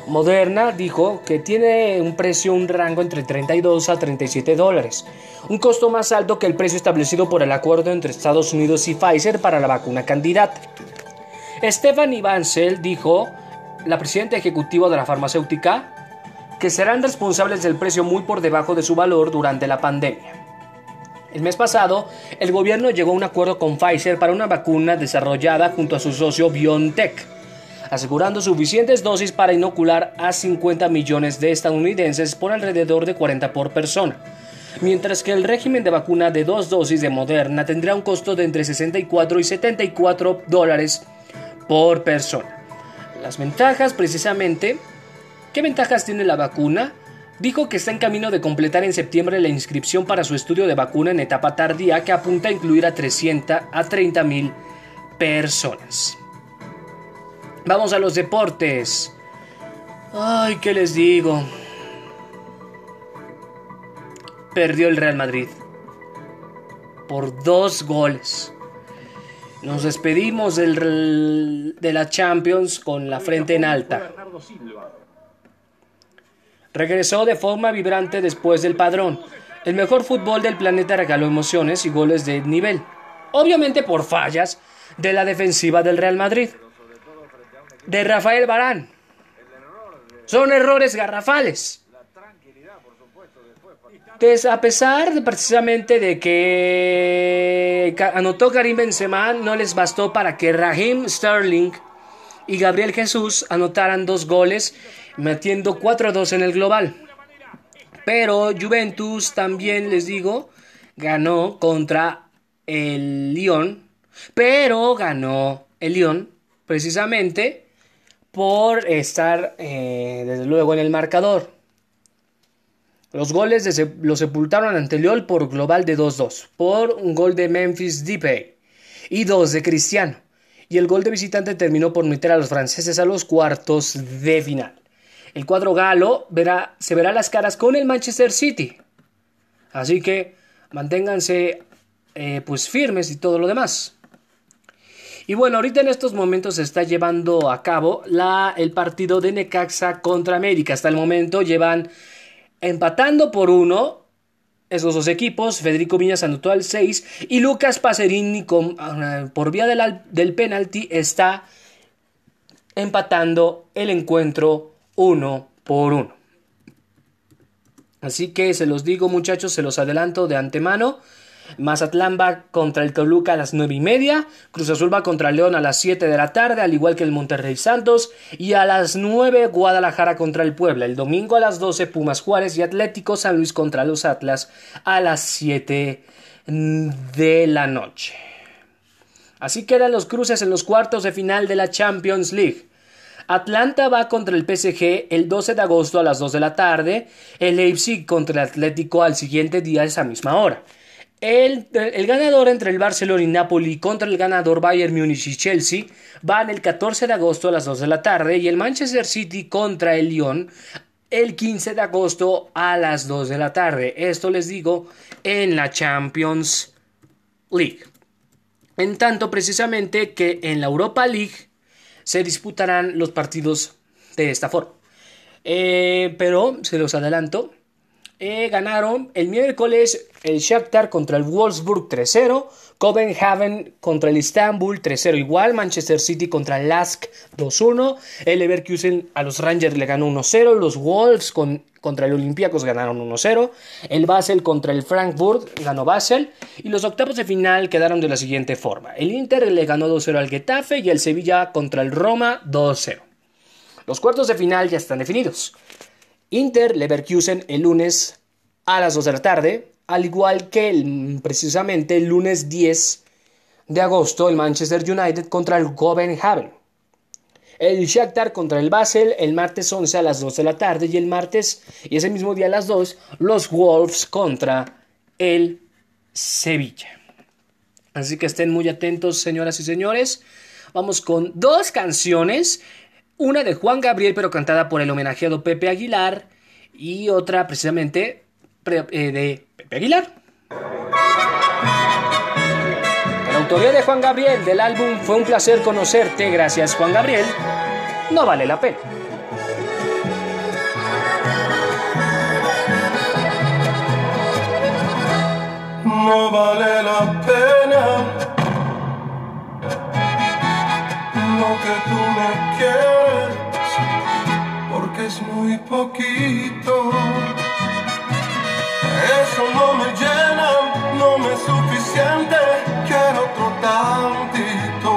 Moderna dijo que tiene un precio, un rango entre 32 a 37 dólares, un costo más alto que el precio establecido por el acuerdo entre Estados Unidos y Pfizer para la vacuna candidata. Stephanie Bancel dijo, la presidenta ejecutiva de la farmacéutica, que serán responsables del precio muy por debajo de su valor durante la pandemia. El mes pasado, el gobierno llegó a un acuerdo con Pfizer para una vacuna desarrollada junto a su socio BioNTech asegurando suficientes dosis para inocular a 50 millones de estadounidenses por alrededor de 40 por persona, mientras que el régimen de vacuna de dos dosis de Moderna tendrá un costo de entre 64 y 74 dólares por persona. Las ventajas, precisamente, ¿qué ventajas tiene la vacuna? Dijo que está en camino de completar en septiembre la inscripción para su estudio de vacuna en etapa tardía que apunta a incluir a 300 a 30 mil personas. Vamos a los deportes. Ay, ¿qué les digo? Perdió el Real Madrid. Por dos goles. Nos despedimos del, de la Champions con la frente en alta. Regresó de forma vibrante después del padrón. El mejor fútbol del planeta regaló emociones y goles de nivel. Obviamente por fallas de la defensiva del Real Madrid. De Rafael Barán. Son errores garrafales. Entonces, a pesar de precisamente de que anotó Karim Benzema, no les bastó para que Raheem Sterling y Gabriel Jesús anotaran dos goles, metiendo 4-2 en el global. Pero Juventus también, les digo, ganó contra el Lyon, pero ganó el Lyon precisamente por estar, eh, desde luego, en el marcador. Los goles los sepultaron ante Leol por global de 2-2, por un gol de Memphis Depay y dos de Cristiano. Y el gol de visitante terminó por meter a los franceses a los cuartos de final. El cuadro galo verá, se verá las caras con el Manchester City. Así que manténganse eh, pues firmes y todo lo demás. Y bueno, ahorita en estos momentos se está llevando a cabo la, el partido de Necaxa contra América. Hasta el momento llevan empatando por uno esos dos equipos. Federico Viñas anotó al 6 y Lucas Pacerini ah, por vía del, del penalti está empatando el encuentro uno por uno. Así que se los digo muchachos, se los adelanto de antemano. Mazatlán va contra el Toluca a las 9 y media. Cruz Azul va contra León a las 7 de la tarde, al igual que el Monterrey Santos. Y a las 9 Guadalajara contra el Puebla. El domingo a las 12 Pumas Juárez y Atlético San Luis contra los Atlas a las 7 de la noche. Así quedan los cruces en los cuartos de final de la Champions League. Atlanta va contra el PSG el 12 de agosto a las 2 de la tarde, el Leipzig contra el Atlético al siguiente día a esa misma hora. El, ganador entre el Barcelona y Napoli contra el ganador Bayern Múnich y Chelsea van el 14 de agosto a las 2 de la tarde y el Manchester City contra el Lyon el 15 de agosto a las 2 de la tarde. Esto les digo en la Champions League. En tanto precisamente que en la Europa League se disputarán los partidos de esta forma. Eh, pero se los adelanto, eh, ganaron el miércoles el Shakhtar contra el Wolfsburg 3-0, Copenhagen contra el Istanbul 3-0 igual, Manchester City contra el Lask 2-1, el Leverkusen a los Rangers le ganó 1-0, los Wolves contra el Olympiacos ganaron 1-0, el Basel contra el Frankfurt ganó Basel y los octavos de final quedaron de la siguiente forma. El Inter le ganó 2-0 al Getafe y el Sevilla contra el Roma 2-0. Los cuartos de final ya están definidos. Inter Leverkusen el lunes a las 2 de la tarde, al igual que el, precisamente el lunes 10 de agosto el Manchester United contra el Copenhagen. El Shakhtar contra el Basel el martes 11 a las 2 de la tarde y el martes y ese mismo día a las 2 los Wolves contra el Sevilla. Así que estén muy atentos, señoras y señores. Vamos con dos canciones una de Juan Gabriel, pero cantada por el homenajeado Pepe Aguilar. Y otra precisamente eh, de Pepe Aguilar. La autoría de Juan Gabriel del álbum Fue un placer conocerte, gracias Juan Gabriel. No vale la pena. No vale la pena que tú me quieres, porque es muy poquito. Eso no me llena, no me es suficiente, quiero otro tantito.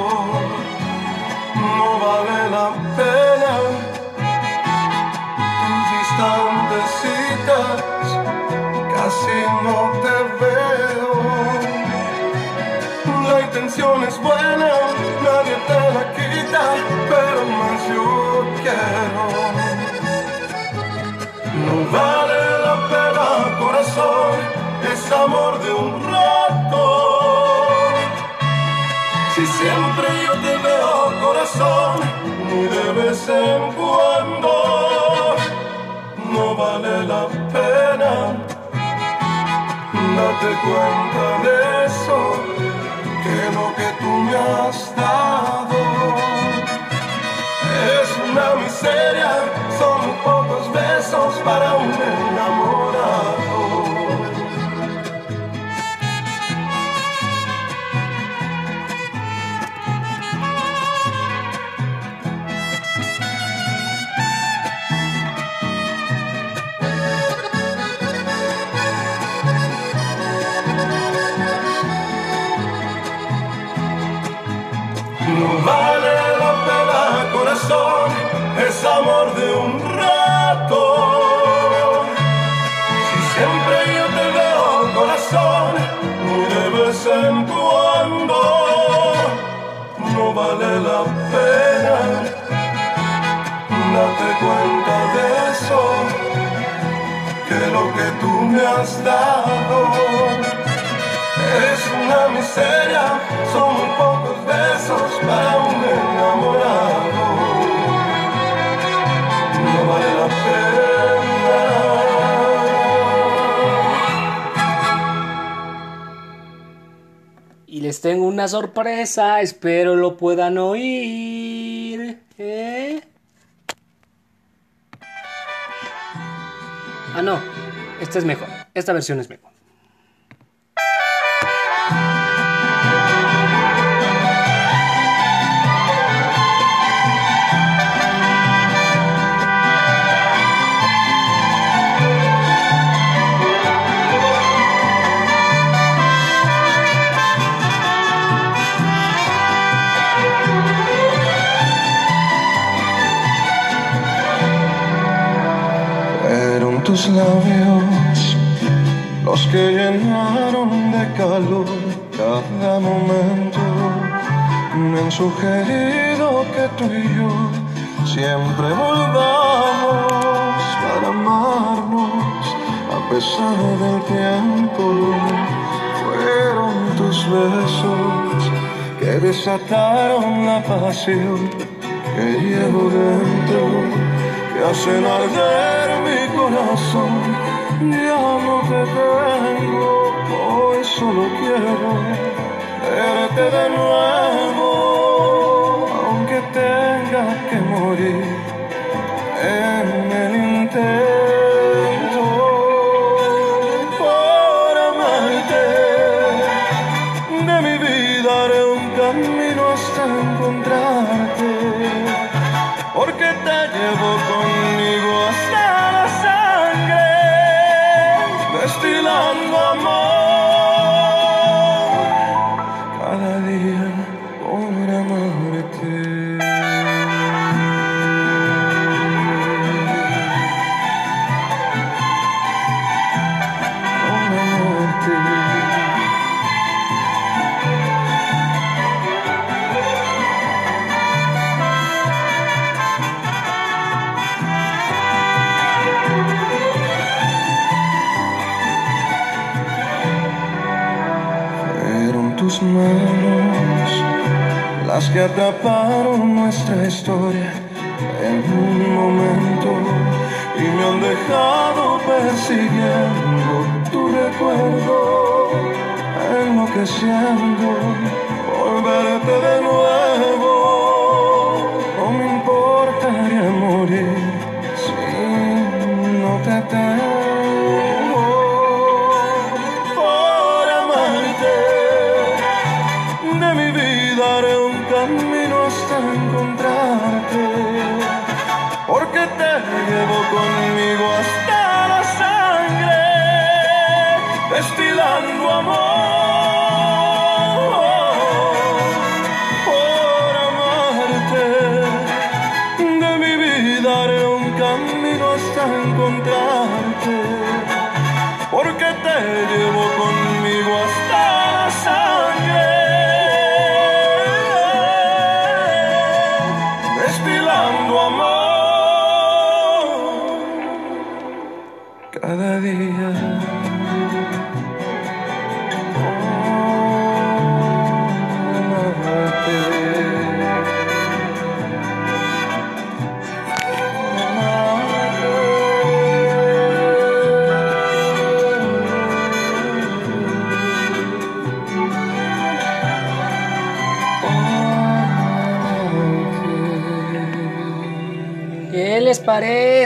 No vale la pena tus distantes citas, casi no te veo. La intención es buena, vale la pena, corazón, es amor de un rato. Si siempre yo te veo, corazón, muy de vez en cuando, no vale la pena. Date cuenta de eso, que lo que tú me has dado es una miseria, son pocos besos para un enamorado. No vale la pena, corazón, es amor de un rato. Si siempre yo te veo, corazón, muy de vez en cuando, no vale la pena. Date cuenta de eso, que lo que tú me has dado es una miseria, son pocos les tengo una sorpresa, espero lo puedan oír. ¿eh? Ah, no, esta es mejor, esta versión es mejor. Tus labios los que llenaron de calor cada momento. Me han sugerido que tú y yo siempre volvamos para amarnos a pesar del tiempo. Fueron tus besos que desataron la pasión que llevo dentro que hacen arder mi corazón. Ya no te tengo, hoy solo quiero verte de nuevo, aunque tenga que morir nuestra historia en un momento y me han dejado persiguiendo tu recuerdo, enloqueciendo por verte de nuevo.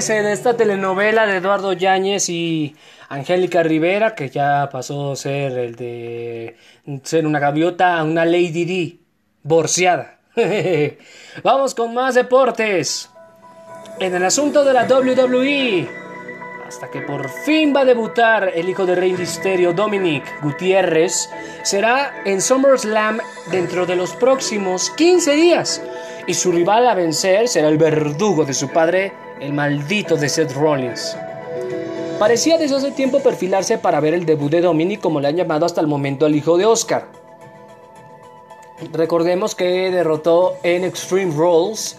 De esta telenovela de Eduardo Yáñez y Angélica Rivera, que ya pasó a ser el de ser una gaviota a una Lady D, borciada? Vamos con más deportes. En el asunto de la WWE, hasta que por fin va a debutar el hijo de Rey Misterio, Dominic Gutiérrez, será en SummerSlam dentro de los próximos 15 días. Y su rival a vencer será el verdugo de su padre, el maldito de Seth Rollins. Parecía desde hace tiempo perfilarse para ver el debut de Dominic como le han llamado hasta el momento al hijo de Oscar. Recordemos que derrotó en Extreme Rules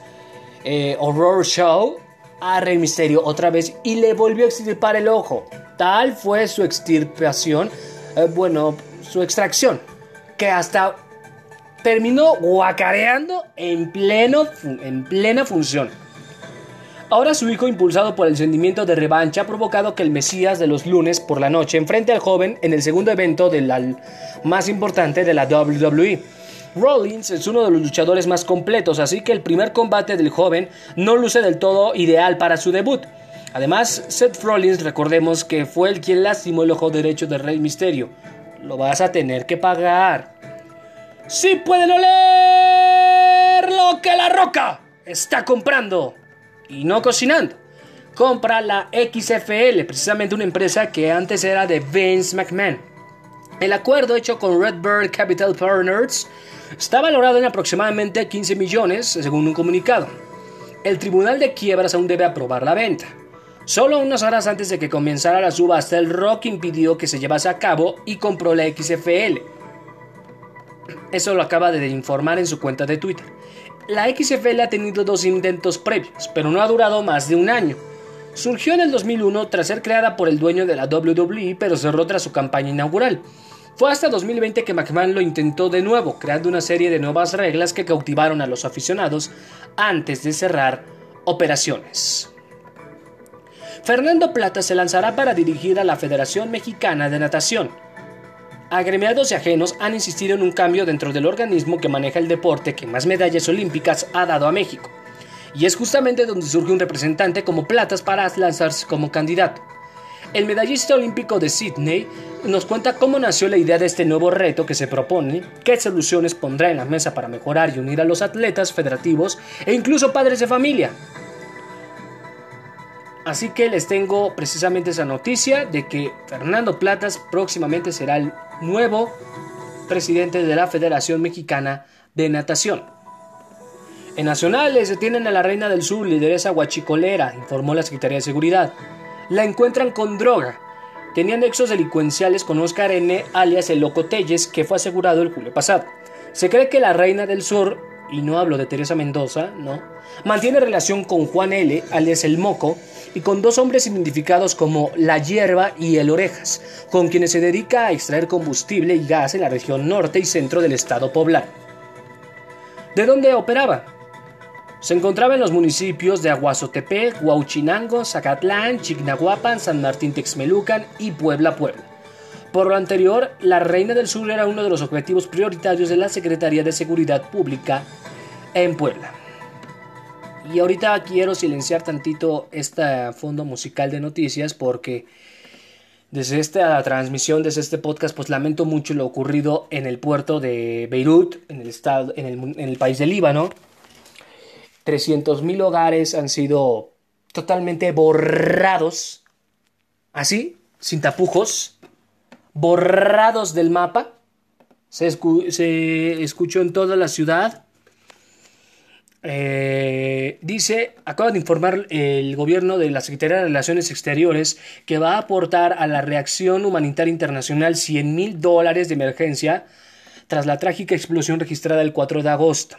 eh, Horror Show a Rey Misterio otra vez y le volvió a extirpar el ojo. Tal fue su extirpación, eh, bueno, su extracción, que hasta terminó guacareando en, pleno, en plena función. Ahora su hijo, impulsado por el sentimiento de revancha, ha provocado que el Mesías de los lunes por la noche enfrente al joven en el segundo evento del más importante de la WWE. Rollins es uno de los luchadores más completos, así que el primer combate del joven no luce del todo ideal para su debut. Además, Seth Rollins, recordemos que fue el quien lastimó el ojo derecho de Rey Misterio. Lo vas a tener que pagar. ¡Sí pueden oler lo que la roca está comprando! Y no cocinando. Compra la XFL, precisamente una empresa que antes era de Vince McMahon. El acuerdo hecho con Redbird Capital Partners está valorado en aproximadamente 15 millones, según un comunicado. El Tribunal de Quiebras aún debe aprobar la venta. Solo unas horas antes de que comenzara la subasta, el Rock impidió que se llevase a cabo y compró la XFL. Eso lo acaba de informar en su cuenta de Twitter. La XFL ha tenido dos intentos previos, pero no ha durado más de un año. Surgió en el 2001 tras ser creada por el dueño de la WWE, pero cerró tras su campaña inaugural. Fue hasta 2020 que McMahon lo intentó de nuevo, creando una serie de nuevas reglas que cautivaron a los aficionados antes de cerrar operaciones. Fernando Plata se lanzará para dirigir a la Federación Mexicana de Natación. Agremiados y ajenos han insistido en un cambio dentro del organismo que maneja el deporte que más medallas olímpicas ha dado a México. Y es justamente donde surge un representante como Platas para lanzarse como candidato. El medallista olímpico de Sydney nos cuenta cómo nació la idea de este nuevo reto que se propone, qué soluciones pondrá en la mesa para mejorar y unir a los atletas, federativos e incluso padres de familia. Así que les tengo precisamente esa noticia de que Fernando Platas próximamente será el nuevo presidente de la Federación Mexicana de Natación. En nacionales detienen a la Reina del Sur, lideresa guachicolera, informó la Secretaría de Seguridad. La encuentran con droga. Tenía nexos delincuenciales con Oscar N., alias el Loco Telles, que fue asegurado el julio pasado. Se cree que la Reina del Sur, y no hablo de Teresa Mendoza, no, mantiene relación con Juan L., alias el Moco, y con dos hombres identificados como La Hierba y El Orejas, con quienes se dedica a extraer combustible y gas en la región norte y centro del estado poblano. ¿De dónde operaba? Se encontraba en los municipios de Aguazotepec, Huauchinango, Zacatlán, Chignahuapan, San Martín Texmelucan y Puebla, Puebla. Por lo anterior, la Reina del Sur era uno de los objetivos prioritarios de la Secretaría de Seguridad Pública en Puebla. Y ahorita quiero silenciar tantito este fondo musical de noticias porque desde esta transmisión, desde este podcast, pues lamento mucho lo ocurrido en el puerto de Beirut, en el, estado, en el, país de Líbano. 300.000 hogares han sido totalmente borrados, así, sin tapujos, borrados del mapa. Se, se escuchó en toda la ciudad. Eh, dice, acaba de informar el gobierno de la Secretaría de Relaciones Exteriores que va a aportar a la reacción humanitaria internacional 100 mil dólares de emergencia tras la trágica explosión registrada el 4 de agosto.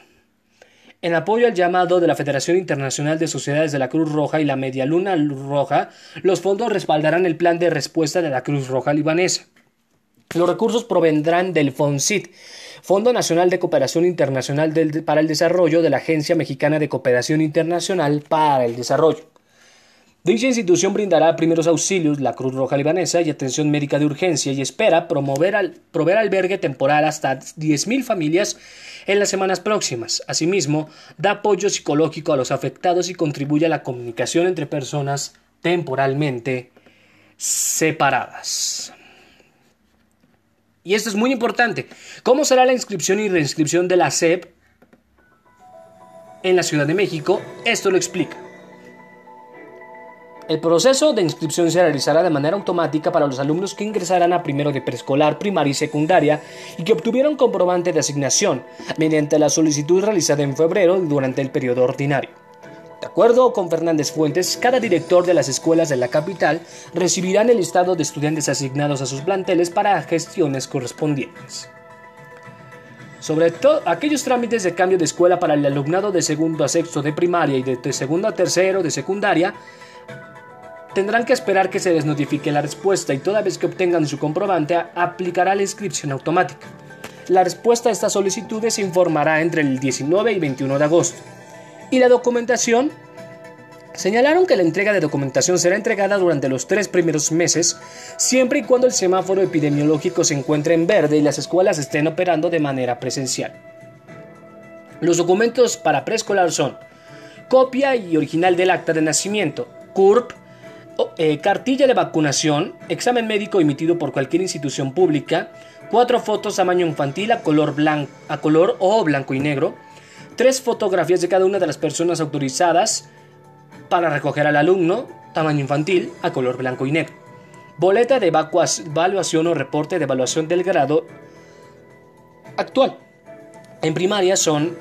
en apoyo al llamado de la Federación Internacional de Sociedades de la Cruz Roja y la Media Luna Roja, los fondos respaldarán el plan de respuesta de la Cruz Roja libanesa. Los recursos provendrán del FONCIT, Fondo Nacional de Cooperación Internacional para el Desarrollo de la Agencia Mexicana de Cooperación Internacional para el Desarrollo. Dicha institución brindará primeros auxilios, la Cruz Roja Libanesa y atención médica de urgencia y espera promover al, proveer albergue temporal hasta 10.000 familias en las semanas próximas. Asimismo, da apoyo psicológico a los afectados y contribuye a la comunicación entre personas temporalmente separadas. Y esto es muy importante. ¿Cómo será la inscripción y reinscripción de la SEP en la Ciudad de México? Esto lo explica. El proceso de inscripción se realizará de manera automática para los alumnos que ingresarán a primero de preescolar, primaria y secundaria y que obtuvieron comprobante de asignación mediante la solicitud realizada en febrero durante el periodo ordinario. De acuerdo con Fernández Fuentes, cada director de las escuelas de la capital recibirá el listado de estudiantes asignados a sus planteles para gestiones correspondientes. Sobre todo aquellos trámites de cambio de escuela para el alumnado de segundo a sexto de primaria y de segundo a tercero de secundaria Tendrán que esperar que se les notifique la respuesta y toda vez que obtengan su comprobante aplicará la inscripción automática. La respuesta a estas solicitudes se informará entre el 19 y 21 de agosto. Y la documentación Señalaron que la entrega de documentación será entregada durante los tres primeros meses, siempre y cuando el semáforo epidemiológico se encuentre en verde y las escuelas estén operando de manera presencial. Los documentos para preescolar son copia y original del acta de nacimiento, CURP, eh, cartilla de vacunación, examen médico emitido por cualquier institución pública, cuatro fotos tamaño infantil a color, blanco, a color o blanco y negro, tres fotografías de cada una de las personas autorizadas para recoger al alumno, tamaño infantil, a color blanco y negro, boleta de evaluación o reporte de evaluación del grado actual. En primaria son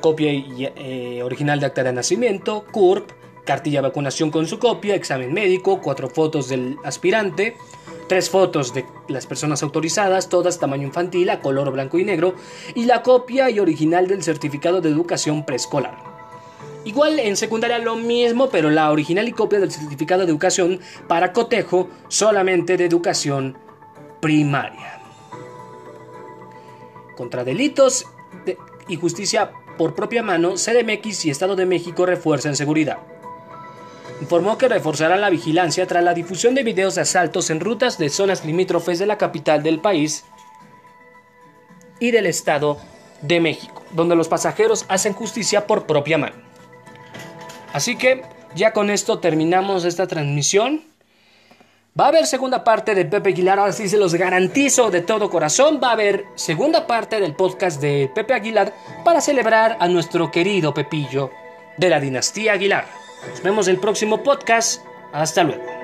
copia eh, original de acta de nacimiento, CURP, cartilla de vacunación con su copia, examen médico, cuatro fotos del aspirante, tres fotos de las personas autorizadas, todas tamaño infantil, a color blanco y negro, y la copia y original del certificado de educación preescolar. Igual en secundaria lo mismo, pero la original y copia del certificado de educación para cotejo solamente de educación primaria. Contra delitos y justicia por propia mano, CDMX y Estado de México refuerzan seguridad informó que reforzará la vigilancia tras la difusión de videos de asaltos en rutas de zonas limítrofes de la capital del país y del Estado de México, donde los pasajeros hacen justicia por propia mano. Así que ya con esto terminamos esta transmisión. Va a haber segunda parte de Pepe Aguilar, ahora sí se los garantizo de todo corazón. Va a haber segunda parte del podcast de Pepe Aguilar para celebrar a nuestro querido Pepillo de la dinastía Aguilar. Nos vemos el próximo podcast. Hasta luego.